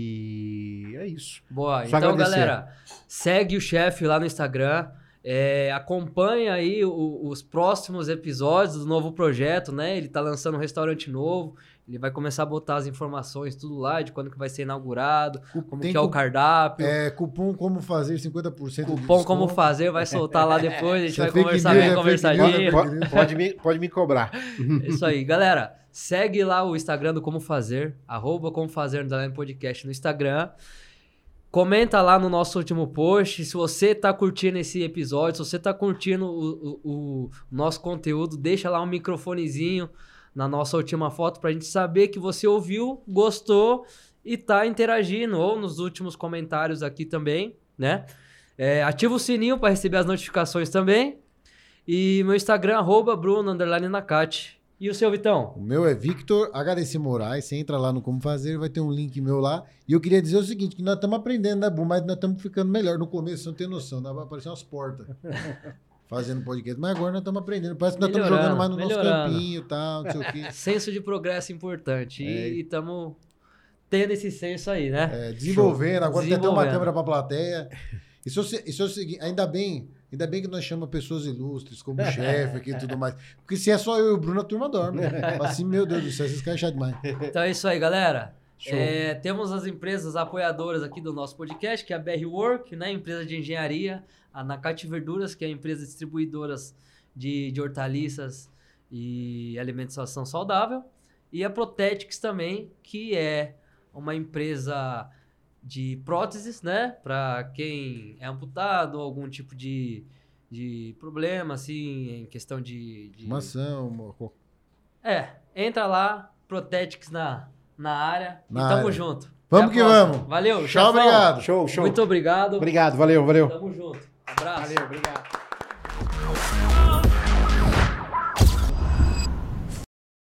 e é isso. Boa, Só então agradecer. galera, segue o chefe lá no Instagram, é, acompanha aí o- os próximos episódios do novo projeto, né? Ele tá lançando um restaurante novo, ele vai começar a botar as informações tudo lá de quando que vai ser inaugurado, como Tem que é o cardápio, É, cupom como fazer 50% de cupom como fazer, vai soltar lá depois, a gente é vai conversar bem é conversadinho. news, Pode, pode- me, pode me cobrar. É Isso aí, galera. Segue lá o Instagram do Como Fazer, arroba Como Fazer underline podcast no Instagram. Comenta lá no nosso último post. Se você tá curtindo esse episódio, se você tá curtindo o, o- o nosso conteúdo, deixa lá um microfonezinho na nossa última foto pra gente saber que você ouviu, gostou e tá interagindo. Ou nos últimos comentários aqui também, né? É, ativa o sininho para receber as notificações também. E meu Instagram, arroba Bruno, underline. E o seu, Vitão? O meu é Victor HDC Moraes. Você entra lá no Como Fazer, vai ter um link meu lá. E eu queria dizer o seguinte: que nós estamos aprendendo, né, Bu? Mas nós estamos ficando melhor. No começo, você não tem noção, vai aparecer umas portas fazendo podcast. Mas agora nós estamos aprendendo. Parece que nós estamos jogando mais no nosso melhorando. campinho e tal, não sei o quê. Senso de progresso importante. É. E estamos tendo esse senso aí, né? É, desenvolvendo, agora tem até uma Desenvolvendo. câmera para plateia. Isso, isso é o seguinte, ainda bem, ainda bem que nós chamamos pessoas ilustres, como o chefe aqui e tudo mais. Porque se é só eu e o Bruno, a turma dorme. Assim, meu Deus do céu, vocês querem achar demais. Então é isso aí, galera. É, temos as empresas apoiadoras aqui do nosso podcast, que é a BR Work, né? Empresa de engenharia. A Nakati Verduras, que é a empresa distribuidoras de, de hortaliças e alimentação saudável. E a Protetics também, que é uma empresa de próteses, né? Para quem é amputado, algum tipo de, de problema, assim, em questão de. de... Maçã, uma... É, entra lá, Protetics na, na área Na e tamo área. junto. Vamos Até que vamos. Valeu, Tchau, chefão. obrigado. Show, show. Muito obrigado. Obrigado, valeu, valeu. Tamo junto. Abraço. Valeu, obrigado.